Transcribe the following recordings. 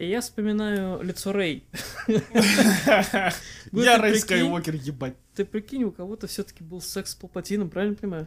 И я вспоминаю лицо Рэй. Я Рэй Скайуокер, ебать. Ты прикинь, у кого-то все-таки был секс с Палпатином, правильно понимаю?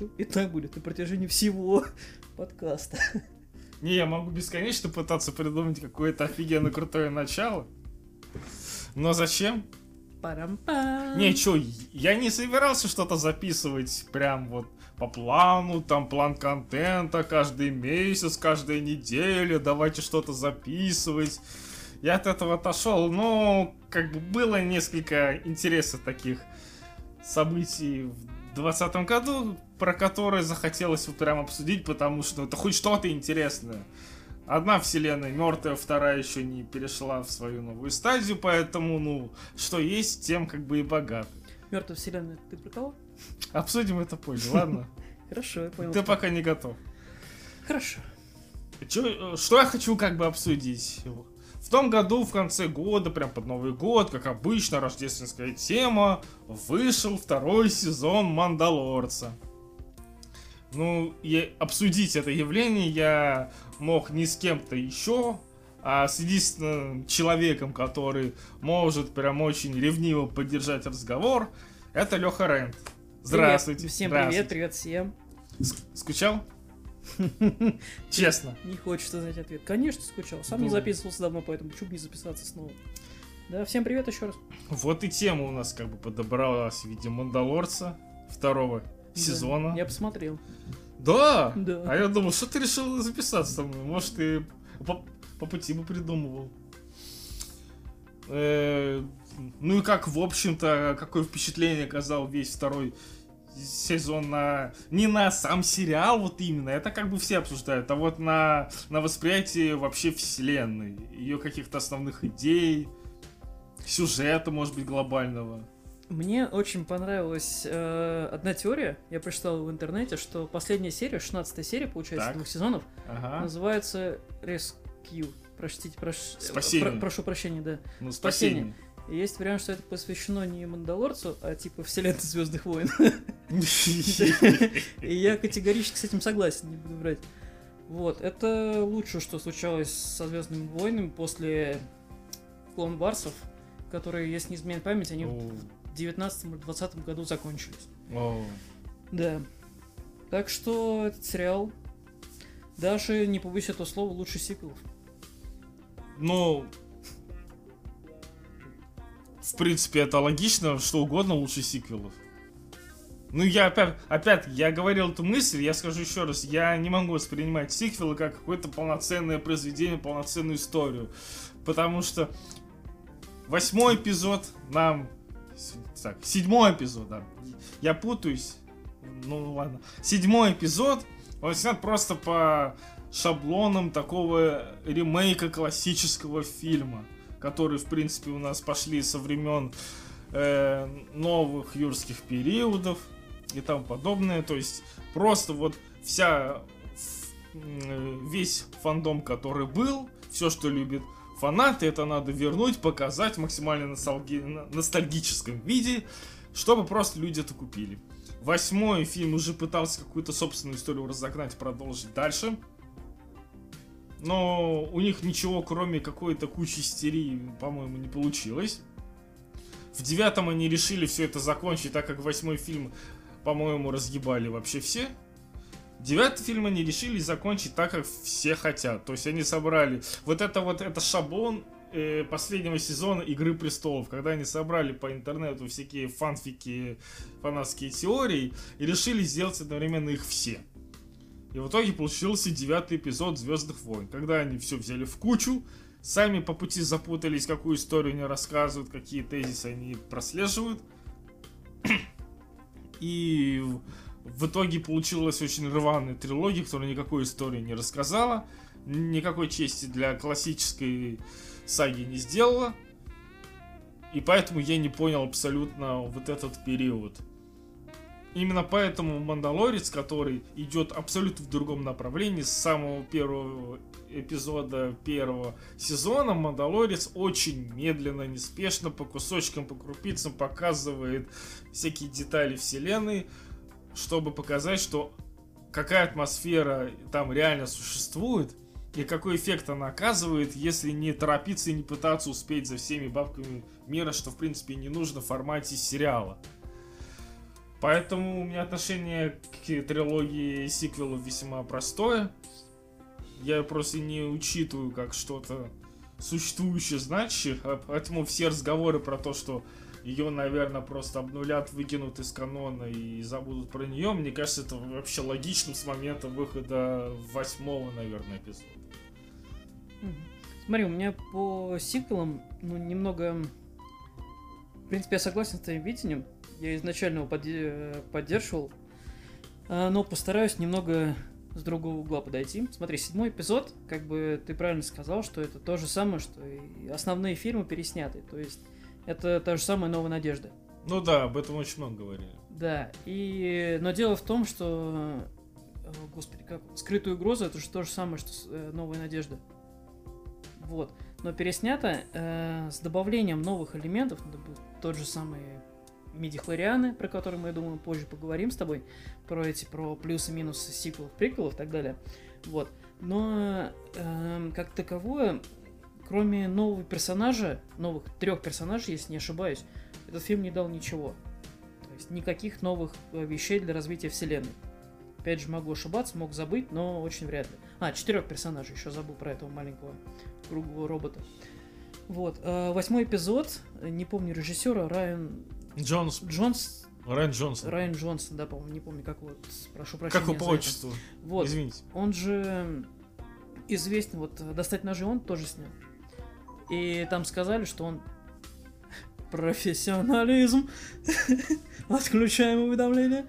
Я молчу. И так будет на протяжении всего подкаста. Не, я могу бесконечно пытаться придумать какое-то офигенно крутое начало. Но зачем? Парам-пам. Не, чё, я не собирался что-то записывать прям вот по плану, там план контента каждый месяц, каждая неделя, давайте что-то записывать. Я от этого отошел, но как бы было несколько интересных таких событий в 2020 году, про которые захотелось вот прям обсудить, потому что это хоть что-то интересное. Одна вселенная мертвая, вторая еще не перешла в свою новую стадию, поэтому, ну, что есть, тем как бы и богат. Мертвая вселенная, ты про кого? Обсудим это позже, ладно? Хорошо, я понял. Ты пока не готов. Хорошо. Чё- что я хочу как бы обсудить? В том году, в конце года, прям под Новый год, как обычно, рождественская тема, вышел второй сезон Мандалорца. Ну, и обсудить это явление я мог не с кем-то еще, а с единственным человеком, который может прям очень ревниво поддержать разговор, это Леха Рент. Здравствуйте. Привет. Всем Здравствуйте. привет, привет всем. С- Скучал? Честно. Не хочется знать ответ. Конечно, скучал. Сам не Ну. записывался давно, поэтому бы не записаться снова? Да, всем привет еще раз. Вот и тема у нас как бы подобралась в виде Мандалорца второго сезона. Я посмотрел. Да! Да. А я думал, что ты решил записаться со мной? Может, ты по, по пути бы придумывал. Э, ну и как, в общем-то, какое впечатление оказал весь второй сезон на... Не на сам сериал вот именно, это как бы все обсуждают, а вот на, на восприятие вообще вселенной, ее каких-то основных идей, сюжета, может быть, глобального. Мне очень понравилась э, одна теория. Я прочитал в интернете, что последняя серия, 16 серия, получается, Так. двух сезонов, Ага. называется Rescue. Простите, прош- Спасение. про- прошу прощения, да. Ну, спасение. спасение. Есть вариант, что это посвящено не Мандалорцу, а типа вселенной Звездных войн. И я категорически с этим согласен, не буду врать. Вот, это лучшее, что случалось со Звездными войнами после Клон Варсов, которые, если не изменяет память, они О, в 19 или 20 году закончились. о. Да. Так что этот сериал даже не побоюсь этого слова лучше сиквелов. Ну, в принципе, это логично, что угодно лучше сиквелов. Ну, я опять, опять, я говорил эту мысль, я скажу еще раз, я не могу воспринимать сиквелы как какое-то полноценное произведение, полноценную историю. Потому что восьмой эпизод нам... Так, седьмой эпизод, да. Я путаюсь. Ну, ладно. Седьмой эпизод, он снят просто по шаблонам такого ремейка классического фильма, который, в принципе, у нас пошли со времен э, новых юрских периодов и тому подобное. То есть просто вот вся м, весь фандом, который был, все, что любит фанаты, это надо вернуть, показать в максимально ностальги- ностальгическом виде, чтобы просто люди это купили. Восьмой фильм уже пытался какую-то собственную историю разогнать, продолжить дальше. Но у них ничего, кроме какой-то кучи истерии, по-моему, не получилось. В девятом они решили все это закончить, так как восьмой фильм, по-моему, разъебали вообще все. Девятый фильм они решили закончить так, как все хотят. То есть они собрали вот это вот, это шаблон э, последнего сезона Игры Престолов, когда они собрали по интернету всякие фанфики, фанатские теории и решили сделать одновременно их все. И в итоге получился девятый эпизод Звездных войн, когда они все взяли в кучу, сами по пути запутались, какую историю они рассказывают, какие тезисы они прослеживают. И в итоге получилась очень рваная трилогия, которая никакой истории не рассказала, никакой чести для классической саги не сделала. И поэтому я не понял абсолютно вот этот период. Именно поэтому Мандалорец, который идет абсолютно в другом направлении, с самого первого эпизода первого сезона, Мандалорец очень медленно, неспешно, по кусочкам, по крупицам показывает всякие детали вселенной, чтобы показать, что какая атмосфера там реально существует, и какой эффект она оказывает, если не торопиться и не пытаться успеть за всеми бабками мира, что в принципе не нужно в формате сериала. Поэтому у меня отношение к трилогии сиквелов весьма простое. Я просто не учитываю как что-то существующее, значащее, а поэтому все разговоры про то, что ее, наверное, просто обнулят, выкинут из канона и забудут про нее, мне кажется, это вообще логичным с момента выхода восьмого, наверное, эпизода. Смотри, у меня по сиквелам, ну, немного... В принципе, я согласен с твоим видением. Я изначально его подде- поддерживал. А, но постараюсь немного с другого угла подойти. Смотри, седьмой эпизод, как бы ты правильно сказал, что это то же самое, что и основные фильмы пересняты. То есть это та же самая новая надежда. Ну да, об этом очень много говорили. Да, и... Но дело в том, что... О, Господи, как... Скрытую угрозу это же то же самое, что э, новая надежда. Вот. Но переснято э, с добавлением новых элементов, ну, д- тот же самый медихлорианы, про которые мы, я думаю, позже поговорим с тобой, про эти, про плюсы-минусы сиквелов, приквелов и так далее. Вот. Но эм, как таковое, кроме нового персонажа, новых трех персонажей, если не ошибаюсь, этот фильм не дал ничего. То есть никаких новых э, вещей для развития вселенной. Опять же, могу ошибаться, мог забыть, но очень вряд ли. А, четырех персонажей, еще забыл про этого маленького круглого робота. Вот. э, Восьмой эпизод, не помню режиссера, Райан Джонс, Джонс, Райан Джонсон. Райан Джонсон, да, по-моему, не помню, как вот, прошу прощения. Как его по отчеству? Вот. Извините. Он же известен, вот «Достать ножи» он тоже снял. И там сказали, что он профессионализм. Отключаем уведомления.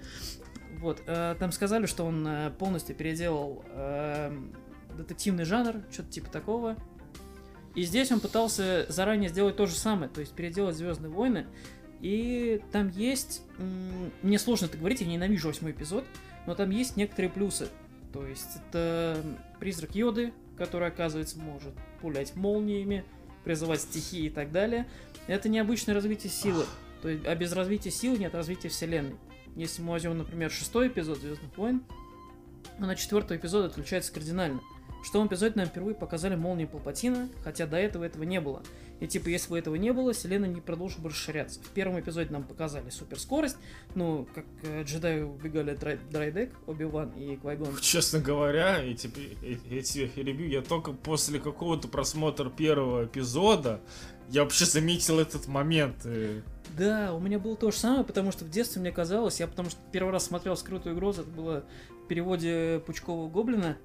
Вот, э, там сказали, что он э, полностью переделал эм, детективный жанр, что-то типа такого. И здесь он пытался заранее сделать то же самое, то есть переделать Звездные войны. И там есть. Мне сложно это говорить, я ненавижу восьмой эпизод, но там есть некоторые плюсы. То есть это призрак Йоды, который, оказывается, может пулять молниями, призывать стихии и так далее. Это необычное развитие силы. То есть, а без развития силы нет развития вселенной. Если мы возьмем, например, шестой эпизод Звездных войн, на четвертый эпизод отличается кардинально. В шестом эпизоде нам впервые показали молнии Палпатина, хотя до этого этого не было. И типа, если бы этого не было, вселенная не продолжила бы расширяться. В первом эпизоде нам показали суперскорость, ну, как э, джедаи убегали от Драй- Драйдек, Оби-Ван и Квайгон. Честно говоря, эти, э- эти ревью я только после какого-то просмотра первого эпизода я вообще заметил этот момент. э. Да, у меня было то же самое, потому что в детстве мне казалось, я потому что первый раз смотрел «Скрытую угрозу», это было в переводе Пучкового Гоблина,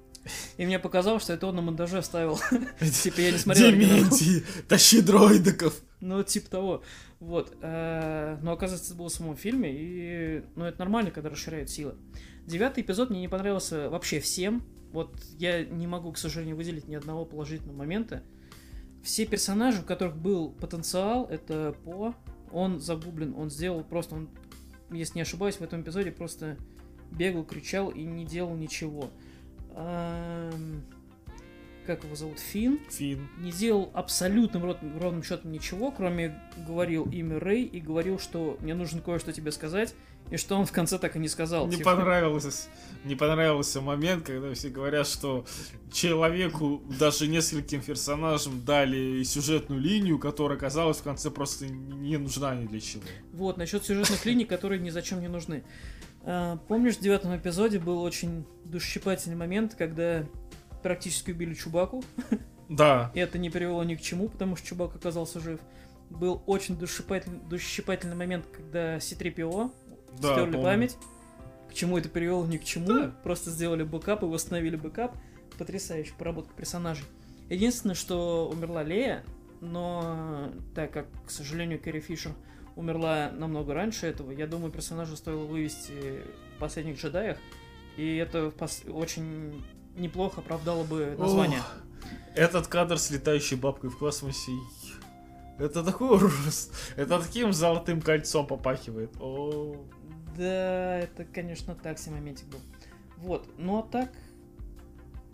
и мне показалось, что это он на монтаже вставил. Типа я не смотрел. Дементий, тащи дроидиков. Ну, типа того. Вот. э, Но оказывается, это было в самом фильме, и... Ну, это нормально, когда расширяют силы. Девятый эпизод мне не понравился вообще всем. Вот я не могу, к сожалению, выделить ни одного положительного момента. Все персонажи, у которых был потенциал, это По. Он загублен, он сделал просто... Он, если не ошибаюсь, в этом эпизоде просто бегал, кричал и не делал ничего. Ам, Как его зовут? Финн Фин. не делал абсолютным ровным счетом ничего, кроме говорил имя Рэй и говорил, что мне нужно кое-что тебе сказать, и что он в конце так и не сказал. Мне Типа, понравился, не понравился момент, когда все говорят, что человеку, даже нескольким персонажам дали сюжетную линию, которая оказалась в конце просто не нужна ни для чего. Вот, насчет сюжетных линий, которые ни зачем не нужны. А, помнишь, в девятом эпизоде был очень душесчипательный момент, когда практически убили Чубаку, Да, и это не привело ни к чему, потому что Чубака оказался жив. Был очень душещипательный, душещипательный момент, когда C-3PO да, стерли помню. память. К чему это привело, ни к чему. Да. Просто сделали бэкап и восстановили бэкап. Потрясающая проработка персонажей. Единственное, что умерла Лея, но так как, к сожалению, Кэрри Фишер умерла намного раньше этого, я думаю, персонажа стоило вывести в последних джедаях. И это очень неплохо оправдало бы название. Ох, этот кадр с летающей бабкой в космосе. Это такой ужас. Это таким золотым кольцом попахивает. О. Да, это, конечно, так себе моментик был. Вот, ну а так,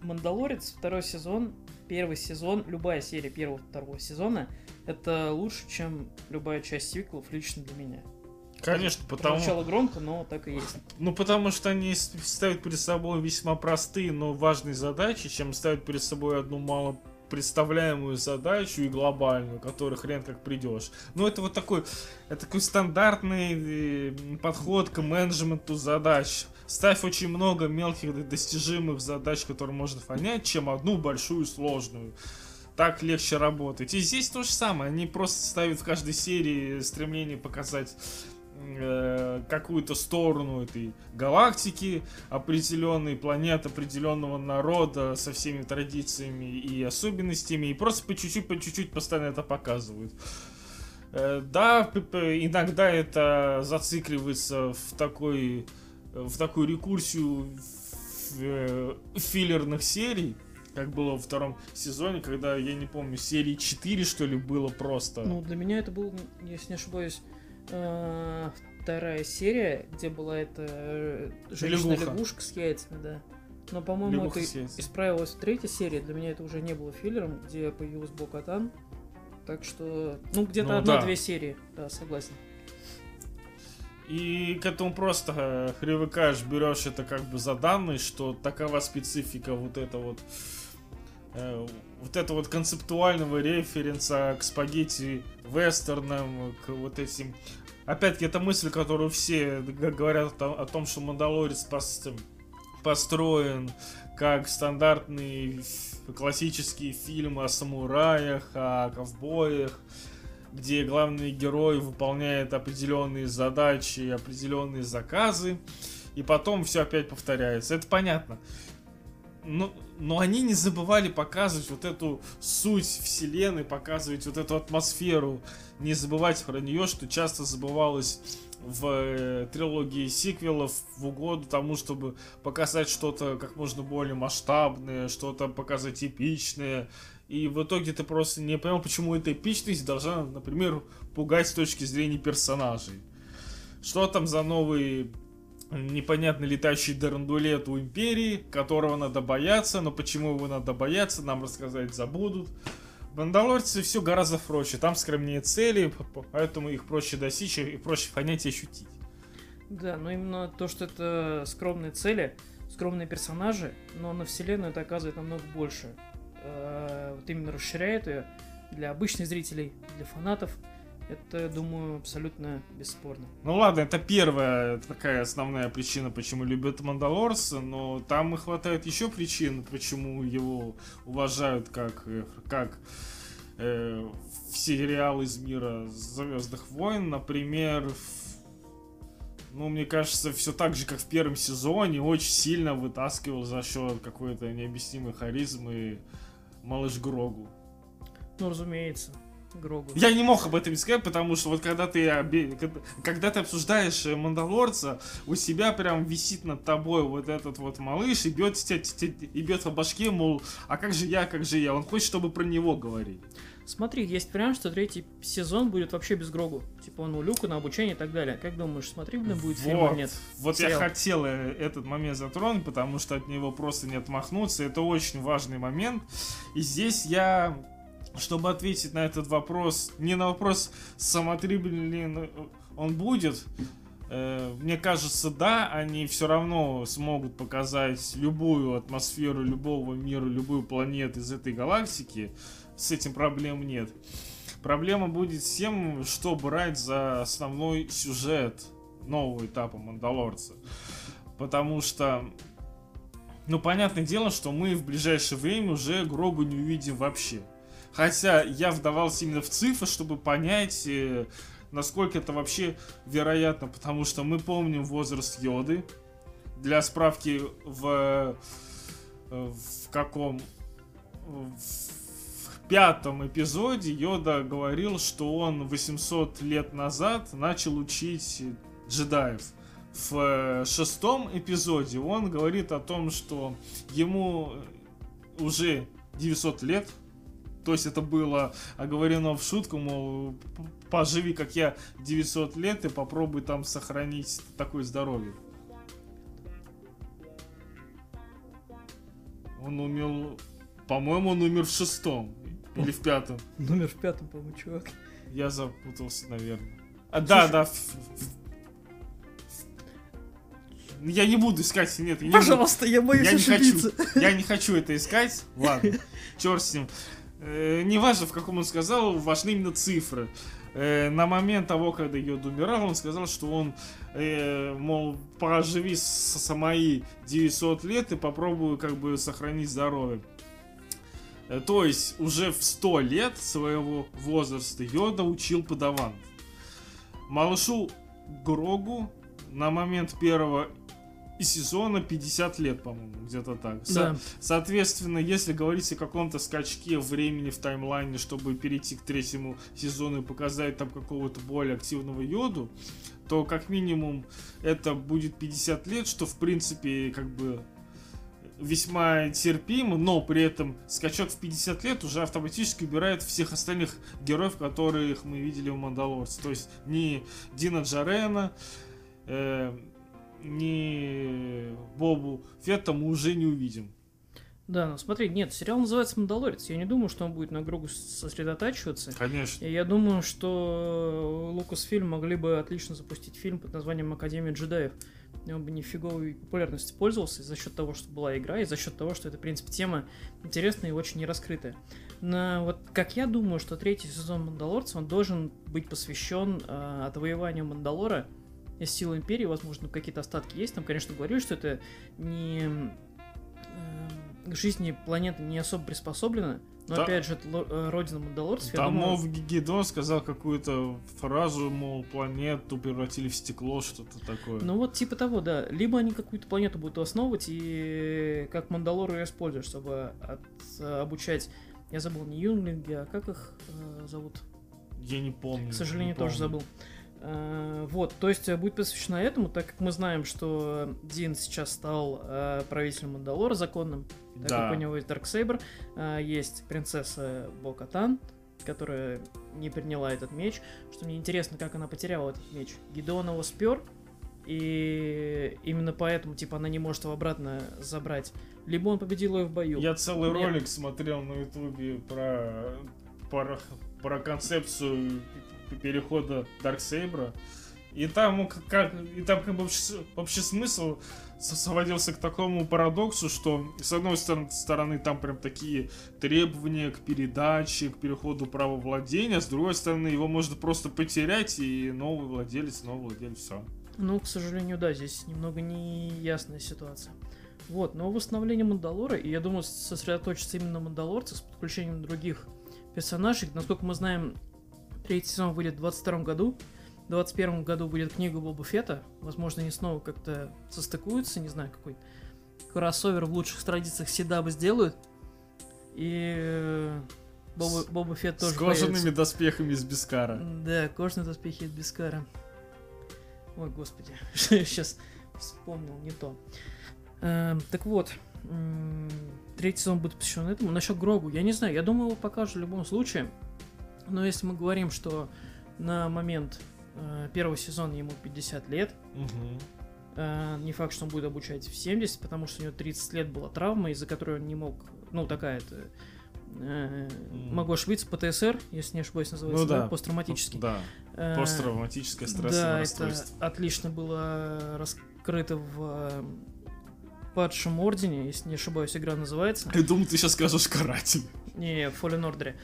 Мандалорец, второй сезон, первый сезон, любая серия первого, второго сезона, это лучше, чем любая часть сиквелов лично для меня. Конечно, потому... Прозвучало громко, но так и есть. Ну, потому что они ставят перед собой весьма простые, но важные задачи, чем ставят перед собой одну мало представляемую задачу и глобальную, которой хрен как придешь. Ну, это вот такой, это такой стандартный э, подход к менеджменту задач. Ставь очень много мелких достижимых задач, которые можно понять, чем одну большую сложную. Так легче работать. И здесь то же самое. Они просто ставят в каждой серии стремление показать э, какую-то сторону этой галактики, определенной планеты, определенного народа со всеми традициями и особенностями, и просто по чуть-чуть, по чуть-чуть постоянно это показывают. Э, Да, иногда это зацикливается в такой в такую рекурсию э, филлерных серий, как было во втором сезоне, когда, я не помню, серии 4, что ли, было просто. Ну, для меня это был, если не ошибаюсь, э, вторая серия, где была эта э, женщина-лягушка с яйцами, да. Но, по-моему, это исправилось в третьей серии. Для меня это уже не было филлером, где появилась Бокатан. Так что, ну, где-то Ну, одна-две да. серии, да, согласен. И к этому просто э, привыкаешь, берешь это как бы за данные, что такова специфика вот это вот э, вот это вот концептуального референса к спагетти вестернам, к вот этим... Опять-таки, это мысль, которую все говорят о том, что Мандалорец пос- построен как стандартный классический фильм о самураях, о ковбоях, где главный герой выполняет определенные задачи, определенные заказы, и потом все опять повторяется. Это понятно. Но, но они не забывали показывать вот эту суть вселенной, показывать вот эту атмосферу, не забывать про нее, что часто забывалось в э, трилогии сиквелов в угоду тому, чтобы показать что-то как можно более масштабное, что-то показать эпичное. И в итоге ты просто не понял, почему эта эпичность должна, например, пугать с точки зрения персонажей. Что там за новый непонятный летающий дерандулет у Империи, которого надо бояться, но почему его надо бояться, нам рассказать забудут. В Мандалорце все гораздо проще, там скромнее цели, поэтому их проще достичь и проще понять и ощутить. Да, но именно то, что это скромные цели, скромные персонажи, но на вселенную это оказывает намного больше. Э, Вот именно расширяет ее для обычных зрителей, для фанатов. Это, я думаю, абсолютно бесспорно. Ну ладно, это первая такая основная причина, почему любят Мандалорца, но там и хватает еще причин, почему его уважают как, э, как э, сериал из мира Звездных войн, например, ну, мне кажется, все так же, как в первом сезоне, очень сильно вытаскивал за счет какой-то необъяснимой харизмы малыш Грогу. Ну, разумеется, Грогу. Я не мог об этом сказать, потому что вот когда ты, обе- когда, ты обсуждаешь э, Мандалорца, у себя прям висит над тобой вот этот вот малыш и бьет, и бьет по башке, мол, а как же я, как же я? Он хочет, чтобы про него говорили. Смотри, есть вариант, что третий сезон будет вообще без Грогу. Типа он у Люка на обучение и так далее. Как думаешь, смотрибельно будет фильм Вот, или нет? вот я Сериал. хотел э, этот момент затронуть, потому что от него просто не отмахнуться. Это очень важный момент. И здесь я, чтобы ответить на этот вопрос, не на вопрос, смотрибельный ли он будет, э, мне кажется, да, они все равно смогут показать любую атмосферу любого мира, любую планету из этой галактики. С этим проблем нет. Проблема будет с тем, что брать за основной сюжет нового этапа Мандалорца. Потому что, ну, понятное дело, что мы в ближайшее время уже Грогу не увидим вообще. Хотя я вдавался именно в цифры, чтобы понять, э, насколько это вообще вероятно, потому что мы помним возраст Йоды. Для справки, в, э, в каком... В пятом эпизоде Йода говорил, что он 800 лет назад начал учить джедаев. В э, шестом эпизоде он говорит о том, что ему уже 900 лет, То есть это было оговорено в шутку, мол, поживи, как я, 900 лет и попробуй там сохранить такое здоровье. Он умел... По-моему, он умер в шестом. Или в пятом. Номер в пятом, по-моему, чувак. Я запутался, наверное. А, да, Слушай- да. в- в- в- Я не буду искать, нет, я не. Пожалуйста, я боюсь Я не ошибиться. хочу. Я не хочу это искать. Ладно, черт с ним. Э, не в каком он сказал, важны именно цифры. Э, на момент того, когда Йода умирал, он сказал, что он, э, мол, поживи с, со мои 900 лет и попробую как бы сохранить здоровье. Э, То есть уже в 100 лет своего возраста Йода учил подаван. Малышу Грогу на момент первого сезона 50 лет, по-моему, где-то так. Со- Да. Соответственно, если говорить о каком-то скачке времени в таймлайне, чтобы перейти к третьему сезону и показать там какого-то более активного йоду, то как минимум это будет 50 лет, что в принципе как бы весьма терпимо, но при этом скачок в 50 лет уже автоматически убирает всех остальных героев, которых мы видели в Мандалорце. То есть ни Дина Джарена, э, ни Бобу Фетта мы уже не увидим. Да, ну смотри, нет, сериал называется «Мандалорец». Я не думаю, что он будет на Грогу сосредотачиваться. Конечно. И я думаю, что Лукасфильм могли бы отлично запустить фильм под названием «Академия джедаев». И он бы нифиговой популярностью пользовался за счет того, что была игра, и за счет того, что это, в принципе, тема интересная и очень не раскрытая. Но вот как я думаю, что третий сезон Мандалорца, он должен быть посвящен э, отвоеванию Мандалора из сил Империи, возможно, какие-то остатки есть. Там, конечно, говорили, что это не э, к жизни планеты не особо приспособлена, но Да. опять же, это э, родина Мандалорцев, Там думаю... Мов Гидон сказал какую-то фразу, мол, планету превратили в стекло, что-то такое. Ну вот типа того, да. Либо они какую-то планету будут основывать и как Мандалору ее используют, чтобы от- обучать... Я забыл, не юнглинги, а как их э, зовут? Я не помню. К сожалению, не тоже помню. забыл. Э, Вот, то есть э, будет посвящено этому, так как мы знаем, что Дин сейчас стал э, правителем Мандалора законным, так Да. как у него есть Дарксейбер, э, есть принцесса Бокатан, которая не приняла этот меч, что мне интересно, как она потеряла этот меч. Гидеон его спер, и именно поэтому, типа, она не может его обратно забрать. Либо он победил ее в бою. Я целый Нет. ролик смотрел на ютубе про, про, про концепцию перехода Дарксейбра. И там, как- как, и там как бы общий, общий смысл сводился к такому парадоксу, что с одной стороны, там прям такие требования к передаче, к переходу права владения, с другой стороны его можно просто потерять и новый владелец, новый владелец, все. Ну, к сожалению, да, здесь немного неясная ситуация. Вот, но восстановление Мандалора, и я думаю, сосредоточиться именно на с подключением других персонажей. Насколько мы знаем, третий сезон выйдет в 22 году. В 21 году будет книга Боба Фета. Возможно, они снова как-то состыкуются, не знаю, какой кроссовер в лучших традициях Седаба сделают. И э, Боба, Боба Фетт тоже С кожаными появится. доспехами из Бескара. Да, кожные доспехи из Бескара. Ой, господи, сейчас вспомнил не то. Эм, так вот, третий сезон будет посвящен этому. Насчет Грогу, я не знаю, я думаю, его покажут в любом случае. Но если мы говорим, что на момент э, первого сезона ему 50 лет, Мгм. э, не факт, что он будет обучать в 70, потому что у него 30 лет была травма, из-за которой он не мог, ну, такая-то, э, ошибиться, ПТСР, если не ошибаюсь, называется, Ну да, да. посттравматический. Да, Э, посттравматическое стрессовое Да, это расстройство. отлично было раскрыто в э, падшем ордене, если не ошибаюсь, игра называется. Я думаю, ты сейчас скажешь каратель. Не, в Fallen Order.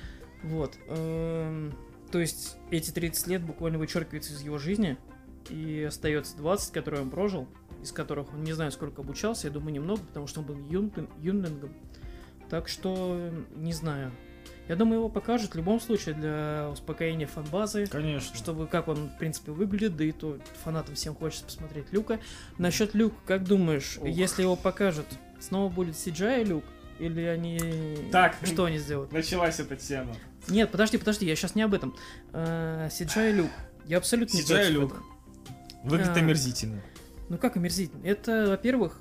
Вот. эм, То есть эти 30 лет буквально вычеркиваются из его жизни, и остается 20, которые он прожил, из которых он не знаю, сколько обучался, я думаю, немного, потому что он был юнглин- юнглингом. Так что, не знаю. Я думаю, его покажут в любом случае для успокоения фанбазы, Конечно. чтобы как он, в принципе, выглядит, да и то фанатам всем хочется посмотреть Люка. Насчет Люка, как думаешь, Ух. если его покажут, снова будет CGI Люк? Или они... Так. Что они сделают? Началась эта тема. Нет, подожди, подожди, я сейчас не об этом. Э, CGI Люк. Я абсолютно не против Люк. Выглядит А. омерзительно. Ну как омерзительно? Это, во-первых,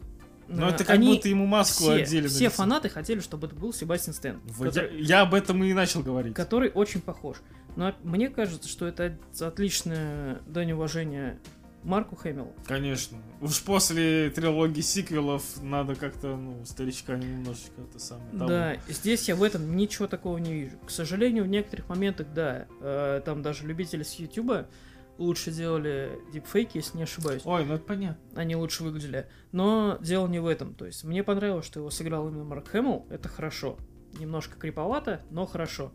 Но э, это как они будто ему маску все, одели. все лицо. фанаты хотели, чтобы это был Себастьян Стэн, Вот который, я, я об этом и начал говорить. который очень похож. Но мне кажется, что это отличное дань уважения Марку Хэмиллу. Конечно. Уж после трилогии сиквелов надо как-то, ну, старичка немножечко это самое. того. Да, здесь я в этом ничего такого не вижу. К сожалению, в некоторых моментах, да, э, там даже любители с Ютуба лучше делали дипфейки, если не ошибаюсь. Ой, ну это понятно. Они лучше выглядели. Но дело не в этом. То есть мне понравилось, что его сыграл именно Марк Хэмилл. Это хорошо. Немножко криповато, но хорошо.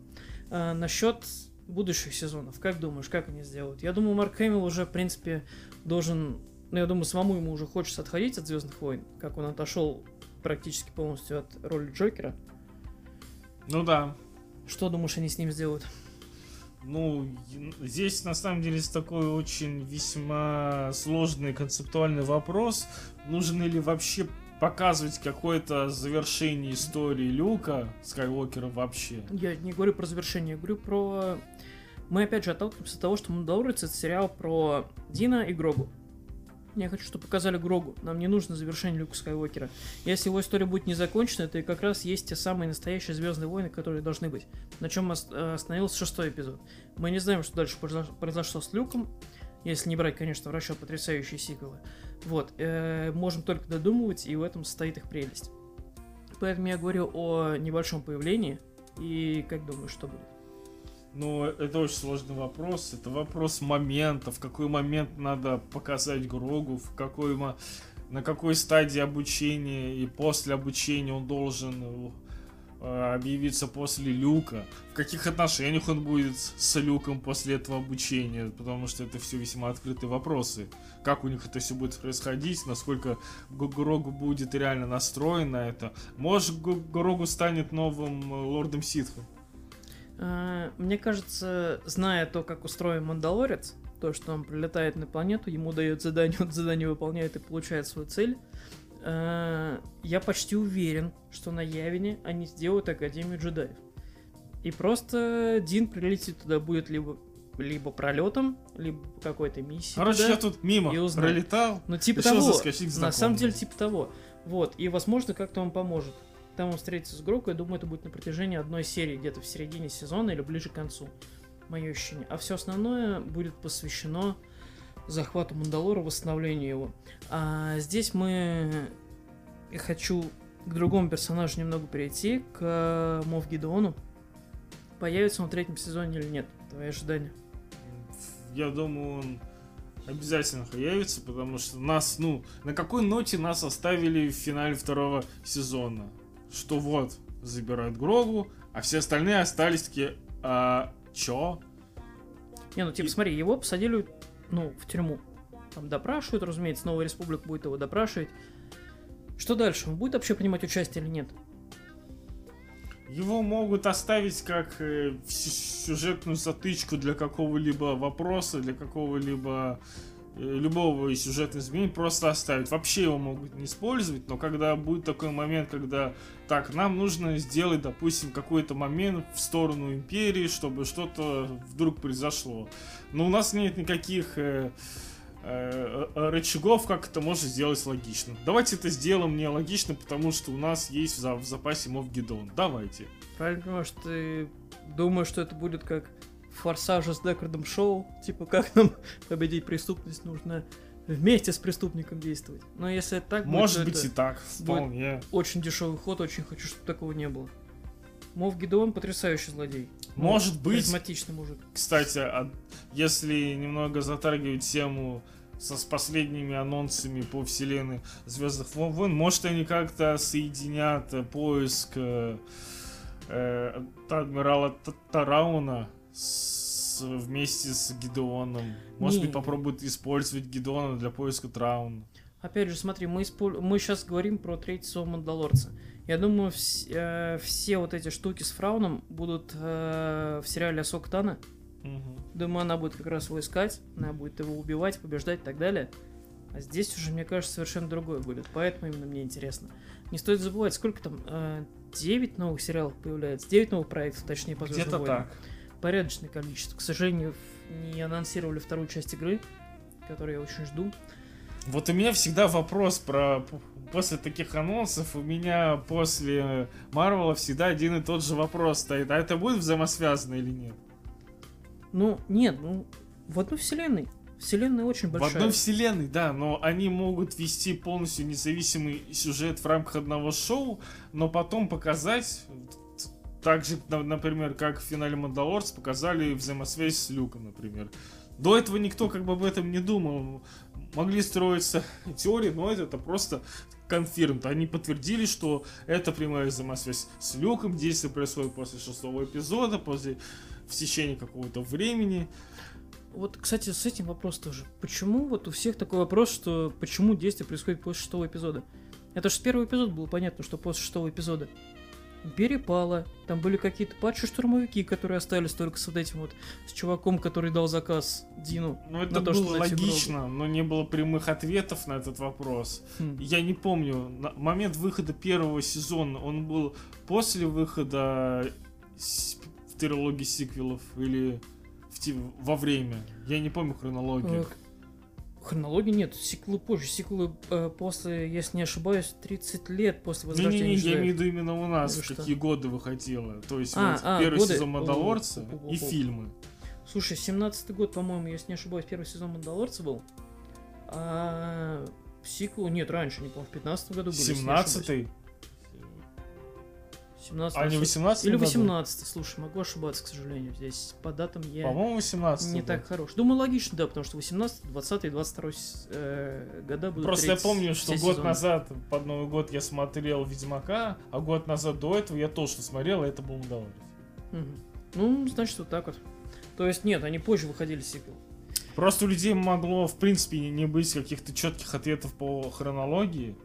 А, насчет будущих сезонов. Как думаешь, как они сделают? Я думаю, Марк Хэмилл уже, в принципе, должен... Ну, я думаю, самому ему уже хочется отходить от Звездных войн, как он отошел практически полностью от роли Джокера. Ну да. Что думаешь, они с ним сделают? Ну, здесь на самом деле такой очень весьма сложный концептуальный вопрос. Нужно ли вообще показывать какое-то завершение истории Люка Скайуокера вообще? Я не говорю про завершение, я говорю про... Мы опять же отталкиваемся от того, что «Мандалорец» — это сериал про Дина и Грогу. Я хочу, чтобы показали Грогу. Нам не нужно завершение Люка Скайуокера. Если его история будет не закончена, это и как раз есть те самые настоящие Звездные войны, которые должны быть. На чем ос- остановился шестой эпизод. Мы не знаем, что дальше произош- произошло с Люком, если не брать, конечно, в расчет потрясающие сиквелы. Вот. э, можем только додумывать, и в этом состоит их прелесть. Поэтому я говорю о небольшом появлении. И как думаешь, что будет? Ну, это очень сложный вопрос. Это вопрос момента. В какой момент надо показать Грогу, в какой на какой стадии обучения и после обучения он должен э, объявиться после Люка. В каких отношениях он будет с Люком после этого обучения, потому что это все весьма открытые вопросы. Как у них это все будет происходить, насколько Г- Грогу будет реально настроен на это. Может, Г- Грогу станет новым э, лордом ситхом. А, Мне кажется, зная то, как устроен Мандалорец, то, что он прилетает на планету, ему дает задание, он задание выполняет и получает свою цель, я почти уверен, что на Явине они сделают Академию джедаев. И просто Дин прилетит туда будет либо, либо пролетом, либо какой-то миссией. Короче, туда. я тут мимо и пролетал. Ну, типа того. На самом деле, типа того. Вот. И, возможно, как-то он поможет. Там он встретится с Гроку, я думаю, это будет на протяжении одной серии, где-то в середине сезона или ближе к концу. Мое ощущение. А все остальное будет посвящено захвату Мандалора, восстановлению его. А здесь мы... Я хочу к другому персонажу немного перейти, к Мов Гидеону. Появится он в третьем сезоне или нет? Твои ожидания? Я думаю, он обязательно появится, потому что нас, ну, на какой ноте нас оставили в финале второго сезона? Что вот, забирают Грогу, а все остальные остались такие, а чё? Не, ну типа И- смотри, его посадили, ну, в тюрьму. Там допрашивают, разумеется, Новая Республика будет его допрашивать. Что дальше? Он будет вообще принимать участие или нет? Его могут оставить как э, сю- сюжетную затычку для какого-либо вопроса, для какого-либо любого сюжетного изменения просто оставить. Вообще его могут не использовать, но когда будет такой момент, когда так, нам нужно сделать, допустим, какой-то момент в сторону империи, чтобы что-то вдруг произошло. Но у нас нет никаких э, э, э, рычагов, как это можно сделать логично. Давайте это сделаем не логично, потому что у нас есть в, в запасе Мов Гидон. Давайте. Правильно понимаю, что ты думаешь, что это будет как в Форсаже с Декардом Шоу? Типа, как нам победить преступность? Нужно вместе с преступником действовать. Но если это так будет, Может то быть и так, вполне. очень дешевый ход, очень хочу, чтобы такого не было. Мов Гидеон потрясающий злодей. Ну, Может быть, Харизматичный мужик. кстати, а если немного затрагивать тему со, с последними анонсами по вселенной Звездных войн, может они как-то соединят поиск э, э, адмирала Тарауна с- вместе с Гидеоном. Может Не. быть, попробуют использовать Гидеона для поиска Трауна. Опять же, смотри, мы, испол- мы сейчас говорим про третий сезон Мандалорца. Я думаю, вс- э, все вот эти штуки с Фрауном будут э, в сериале Асок Тана. Мгм. Думаю, она будет как раз его искать, она будет его убивать, побеждать и так далее. А здесь уже, мне кажется, совершенно другое будет. Поэтому именно мне интересно. Не стоит забывать, сколько там? э, 9 новых сериалов появляется. 9 новых проектов, точнее, по «Звездным Где-то войнам». так. Порядочное количество. К сожалению, не анонсировали вторую часть игры, которую я очень жду. Вот у меня всегда вопрос про после таких анонсов у меня после Марвела всегда один и тот же вопрос стоит. А это будет взаимосвязано или нет? Ну, нет, ну, в одной вселенной. Вселенная очень большая. В одной вселенной, да, но они могут вести полностью независимый сюжет в рамках одного шоу, но потом показать так же, на- например, как в финале Мандалорс показали взаимосвязь с Люком, например. До этого никто как бы об этом не думал. Могли строиться теории, но это, это просто конфирм. Они подтвердили, что это прямая взаимосвязь с Люком. Действие происходит после шестого эпизода, после в течение какого-то времени. Вот, кстати, с этим вопрос тоже. Почему вот у всех такой вопрос, что почему действие происходит после шестого эпизода? Это же с первого эпизода было понятно, что после шестого эпизода. Перепало, там были какие-то патчи-штурмовики, которые остались только с вот этим вот, с чуваком, который дал заказ Дину. Ну, это то, было логично, но не было прямых ответов на этот вопрос. Хм. Я не помню, на момент выхода первого сезона, он был после выхода в трилогии сиквелов или в во время? Я не помню хронологию. Хронологии нет, сиквелы позже. Сиквелы э, после, если не ошибаюсь, 30 лет после возрождения Не-не-не, я имею в виду именно у нас, что? какие годы выходило. То есть А, вот а, первый годы. сезон Мандалорца О, и о, о, о. фильмы. Слушай, 17-й год, по-моему, если не ошибаюсь, первый сезон Мандалорца был. А сиквел, нет, раньше, не помню, в 15 году был. если не ошибаюсь. 17-й? 17 А не 18 Или 18 слушай, могу ошибаться, к сожалению. Здесь по датам я По-моему, 18 не так хорош. Думаю, логично, да, потому что 18, 20 и 22 э, года будут Просто я помню, что год сезоны. назад, под Новый год, я смотрел Ведьмака, а год назад до этого я тоже смотрел, и это был Мандалорец. Мгм. Ну, значит, вот так вот. То есть, нет, они позже выходили сиквел. Просто у людей могло, в принципе, не быть каких-то четких ответов по хронологии.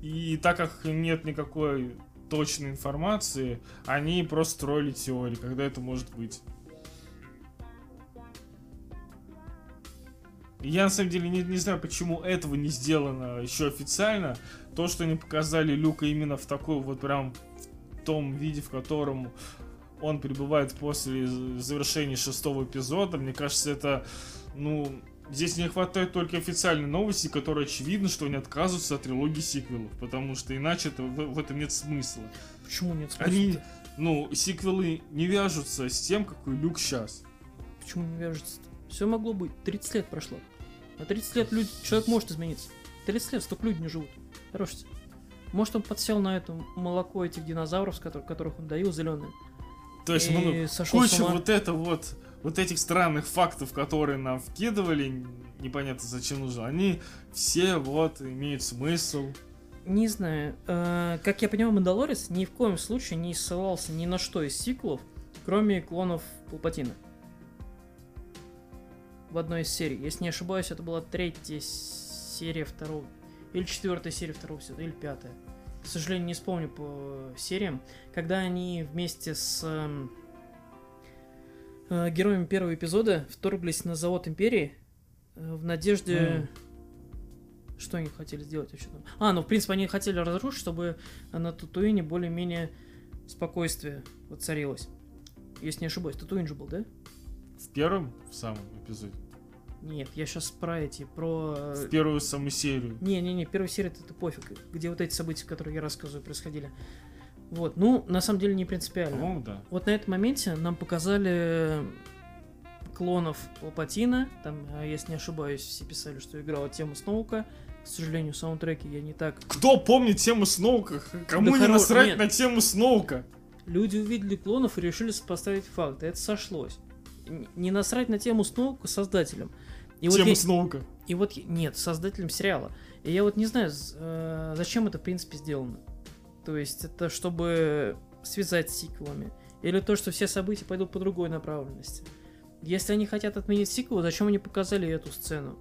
И так как нет никакой точной информации, они просто строили теории, когда это может быть. Я на самом деле не, не знаю, почему этого не сделано еще официально. То, что они показали Люка именно в такой вот прям в том виде, в котором он прибывает после завершения шестого эпизода. Мне кажется, это, ну, здесь не хватает только официальной новости, которая очевидно, что они отказываются от трилогии сиквелов, потому что иначе это, в, в этом нет смысла. Почему нет смысла? Они, ну, сиквелы не вяжутся с тем, какой Люк сейчас. Почему не вяжется? Все могло быть. 30 лет прошло. На 30 лет люди, человек может измениться. 30 лет столько люди не живут. Хорошо. Может, он подсел на это молоко этих динозавров, которых, которых он доил, зеленые. То есть, И ну, сошел с куча вот это вот, вот этих странных фактов, которые нам вкидывали, непонятно зачем нужно, они все вот имеют смысл. Не знаю. э, как я понимаю, Мандалорец ни в коем случае не ссылался ни на что из сиквелов, кроме клонов Палпатина. В одной из серий. Если не ошибаюсь, это была третья серия второго. Или четвертая серия второго сезона, или пятая. К сожалению, не вспомню по сериям. Когда они вместе с эм, э, героями первого эпизода вторглись на завод Империи э, в надежде... Что они хотели сделать вообще там? А, ну, в принципе, они хотели разрушить, чтобы на Татуине более-менее спокойствие воцарилось. Если не ошибаюсь, Татуин же был, да? В первом, в самом эпизоде. Нет, я сейчас про эти, про... э, В первую саму серию. Не-не-не, первая серия это пофиг, где вот эти события, которые я рассказываю, происходили. Вот, ну, на самом деле не принципиально. По-моему, да. Вот на этом моменте нам показали клонов Палпатина. Там, а, если не ошибаюсь, все писали, что играла тему Сноука. К сожалению, в саундтреке я не так Кто помнит тему Сноука? Кому Да не хоро- насрать нет. на тему Сноука? Люди увидели клонов и решили сопоставить факты. Это сошлось. Не насрать на тему Сноука создателям. И вот, тему я, Сноука. и вот нет, создателям сериала. И я вот не знаю, э, зачем это в принципе сделано. То есть это чтобы связать с сиквелами. Или то, что все события пойдут по другой направленности. Если они хотят отменить сиквел, зачем они показали эту сцену?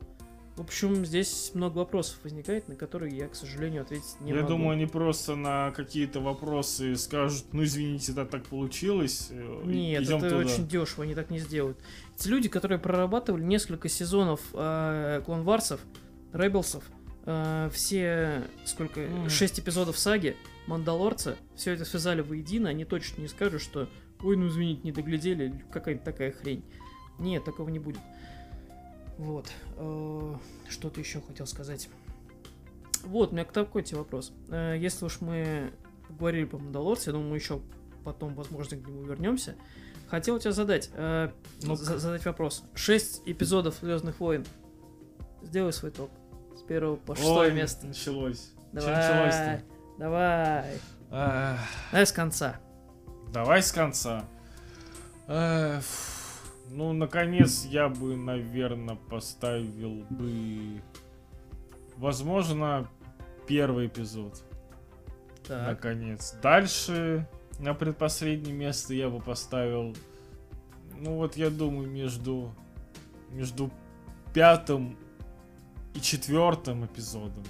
В общем, здесь много вопросов возникает, на которые я, к сожалению, ответить не Я могу. думаю, они просто на какие-то вопросы скажут, ну извините, да, так получилось. э, Нет, идем это туда». очень дешево, они так не сделают. Эти люди, которые прорабатывали несколько сезонов э, Клон Варсов, Ребелсов, э, все, сколько, шесть эпизодов саги, Мандалорца, все это связали воедино, они точно не скажут, что ой, ну извините, не доглядели, какая-то такая хрень. Нет, такого не будет. Вот. э, Что ты еще хотел сказать? Вот, у меня такой тебе вопрос. Э, Если уж мы говорили по Мандалорцу, я думаю, мы еще потом, возможно, к нему вернемся. Хотел тебя задать, э, задать вопрос. Шесть эпизодов Звездных войн. Сделай свой топ. С первого по шестое место. Началось. Давай. началось-то? Давай. Ах, Давай с конца. Давай с конца. Ну, наконец, я бы, наверное, поставил бы... Возможно, первый эпизод. Так. Наконец. Дальше на предпоследнее место я бы поставил... Ну, вот я думаю, между... Между пятым и четвертым эпизодом.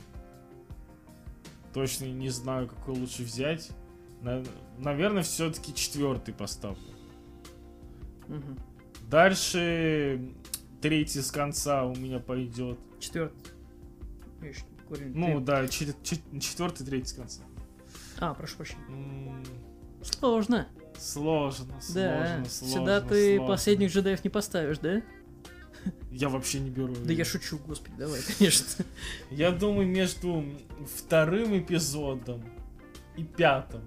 Точно не знаю, какой лучше взять. На- наверное, все-таки четвертый поставлю. Мгм. Дальше третий с конца у меня пойдет. Четвертый. Ну Ты- да, чет- чет- четвертый, третий с конца. А, прошу прощения. М, Сложно. Сложно, сложно, Да. сложно. Сюда ты сложно. последних джедаев не поставишь, да? Я вообще не беру. Да я шучу, господи, давай, конечно. Я думаю, между вторым эпизодом и пятым.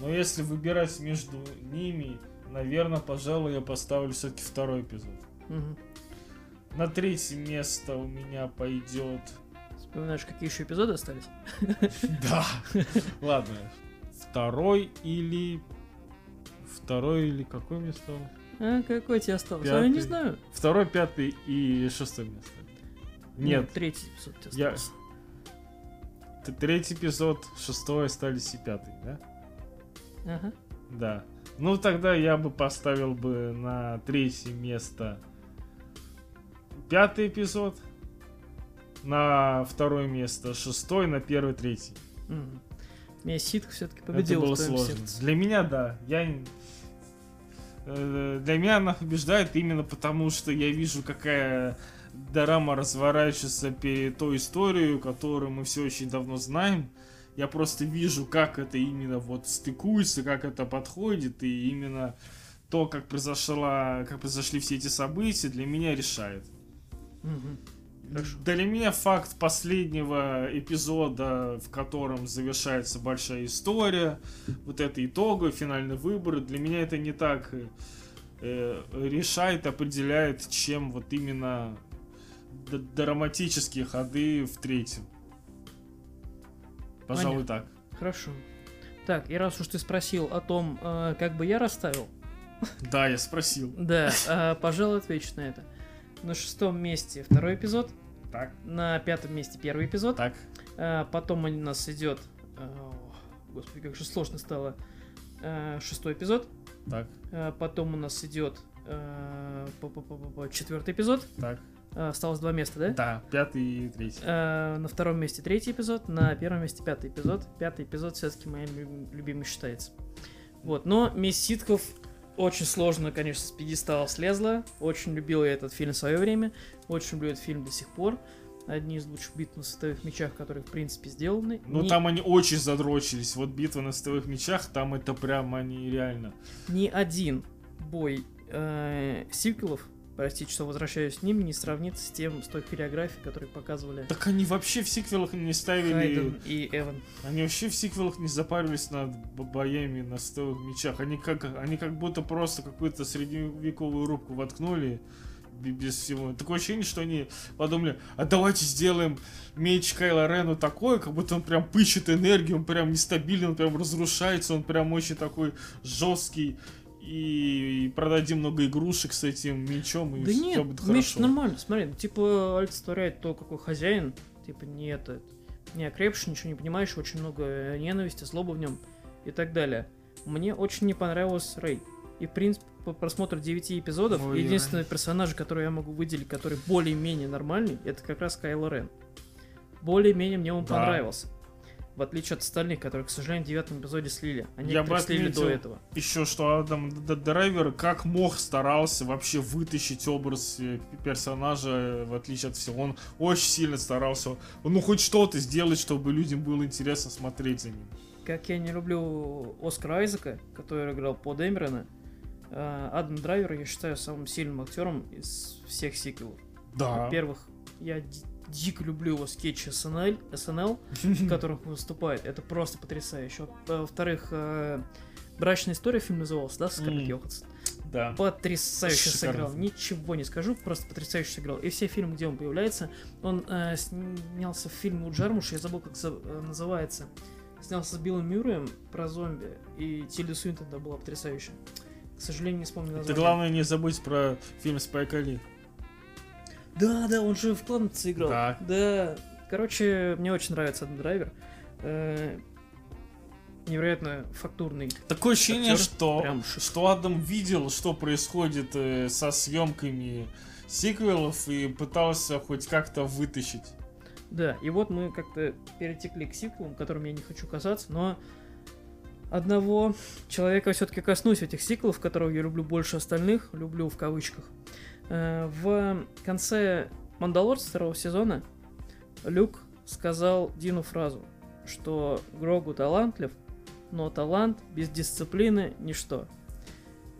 Но если выбирать между ними, наверное, пожалуй, я поставлю все-таки второй эпизод. На третье место у меня пойдет. Вспоминаешь, какие еще эпизоды остались? Да. Ладно. Второй или. Второй или какое место? А, какой тебе остался? А, я не Пятый. знаю. Второй, пятый и шестое место. Нет, Ну, третий эпизод тебе Я- остался. т- третий эпизод, шестой остались и пятый, да? Ага. Да. Ну тогда я бы поставил бы на третье место пятый эпизод, на второе место шестой, на первый третий. Мгм. Меня ситка все-таки Это победила было в твоем сложно. сердце. Для меня, да. Я... э, Для меня она побеждает именно потому, что я вижу, какая дорама разворачивается перед той историей, которую мы все очень давно знаем. Я просто вижу, как это именно вот стыкуется, как это подходит, и именно то, как произошла, как произошли все эти события, для меня решает. Мгм. Для меня факт последнего эпизода, в котором завершается большая история, вот это итоговый финальный выбор, для меня это не так э, решает, определяет, чем вот именно д- драматические ходы в третьем. Пожалуй, так. Хорошо. Так, и раз уж ты спросил о том, э, как бы я расставил, Да, я спросил. да, э, пожалуй, отвечу на это. На шестом месте второй эпизод, Так, на пятом месте первый эпизод, так, э, потом у нас идет, э, господи, как же сложно стало, э, шестой эпизод, так, потом у нас идет четвертый эпизод, так. Осталось два места, да? Да, пятый и третий. На втором месте третий эпизод, на первом месте пятый эпизод. Пятый эпизод все-таки моим любим- любимый считается. Вот, но Мисс Ситков очень сложно, конечно, с пьедестала слезла. Очень любил я этот фильм в свое время. Очень люблю этот фильм до сих пор. Одни из лучших битв на световых мечах, которые, в принципе, сделаны. Ну, ни, там они очень задрочились. Вот битва на столовых мечах, там это прям они реально. ни один бой э, сиквелов, простите, что возвращаюсь с ними, не сравнится с тем, с той хореографией, которую показывали Так они вообще в сиквелах не ставили... Хайден и Эван. Они вообще в сиквелах не запаривались над боями на столовых мечах. Они как, они как будто просто какую-то средневековую рубку воткнули бе- без всего. Такое ощущение, что они подумали, а давайте сделаем меч Кайла Рену такой, как будто он прям пыщет энергию, он прям нестабильный, он прям разрушается, он прям очень такой жесткий. И, продадим много игрушек с этим мечом, и Да все нет, будет меч хорошо. нормально, смотри, ну, типа олицетворяет то, какой хозяин, типа не это, не окрепший, ничего не понимаешь, очень много ненависти, злобы в нем и так далее. Мне очень не понравился Рэй. И, в принципе, по просмотру 9 эпизодов, Ой, единственный персонаж, который я могу выделить, который более-менее нормальный, это как раз Кайло Рен. Более-менее мне он Да. понравился. В отличие от остальных, которые, к сожалению, в девятом эпизоде слили. А Я бы слили до этого. Еще что Адам Драйвер как мог старался вообще вытащить образ э, персонажа, в отличие от всего. Он очень сильно старался, ну хоть что-то сделать, чтобы людям было интересно смотреть за ним. Как я не люблю Оскара Айзека, который играл по Дэмерона, э, Адам Драйвер я считаю самым сильным актером из всех сиквелов. Да. Во-первых, я дико люблю его скетчи СНЛ, СНЛ в которых он выступает. Это просто потрясающе. Э, Во-вторых, э, «Брачная история» фильм назывался, да, Скарлетт Мгм. Йоханссон? Да. Потрясающе Шикарно. сыграл. Ничего не скажу, просто потрясающе сыграл. И все фильмы, где он появляется, он э, снялся в фильме у Джармуша, я забыл, как за- э, называется. Снялся с Биллом Мюрреем про зомби, и Тильда Суинтон там была потрясающая. К сожалению, не вспомню Ты название. главное не забудь про фильм Спайка Ли. Да, да, он же в Кланце играл. Да. Да. Короче, мне очень нравится этот драйвер. Э, невероятно фактурный. Такое ощущение, Актер что, прям что Адам видел, что происходит э, со съемками сиквелов и пытался хоть как-то вытащить. Да, и вот мы как-то перетекли к сиквелам, которым я не хочу касаться, но одного человека все-таки коснусь этих сиквелов, которого я люблю больше остальных, люблю в кавычках. Э, В конце Мандалорца второго сезона Люк сказал Дину фразу, что Грогу талантлив, но талант без дисциплины – ничто.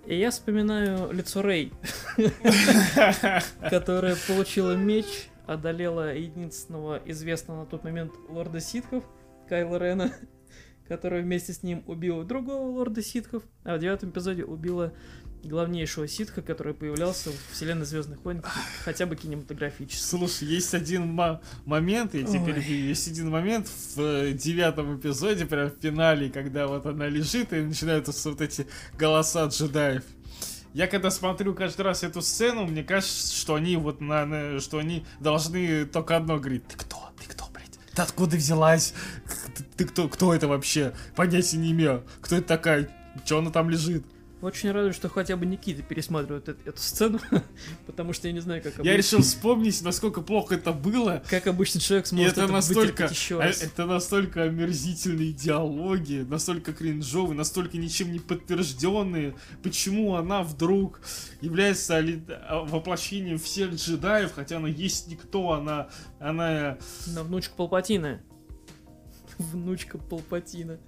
И я вспоминаю лицо Рэй, которая получила меч, одолела единственного известного на тот момент лорда ситхов, Кайла Рена, который вместе с ним убил другого лорда ситхов, а в девятом эпизоде убила главнейшего ситха, который появлялся в вселенной Звездных войн хотя бы кинематографически. Слушай, есть один мо- момент, я тебе перебью, есть один момент в э, девятом эпизоде, прям в финале, когда вот она лежит и начинаются вот эти голоса джедаев. Я когда смотрю каждый раз эту сцену, мне кажется, что они вот на, на- что они должны только одно говорить. Ты откуда взялась? Ты, ты кто? Кто это вообще? Понятия не имею. Кто это такая? Че она там лежит? Очень радует, что хотя бы Никита пересматривает эт- эту сцену, потому что я не знаю, как Я обычно, решил вспомнить, насколько плохо это было. как обычный человек сможет это это настолько, еще раз. это настолько омерзительные диалоги, настолько кринжовые, настолько ничем не подтвержденные. Почему она вдруг является а, воплощением всех джедаев, хотя она есть никто, она, она На внучку Палпатина. Внучка Палпатина.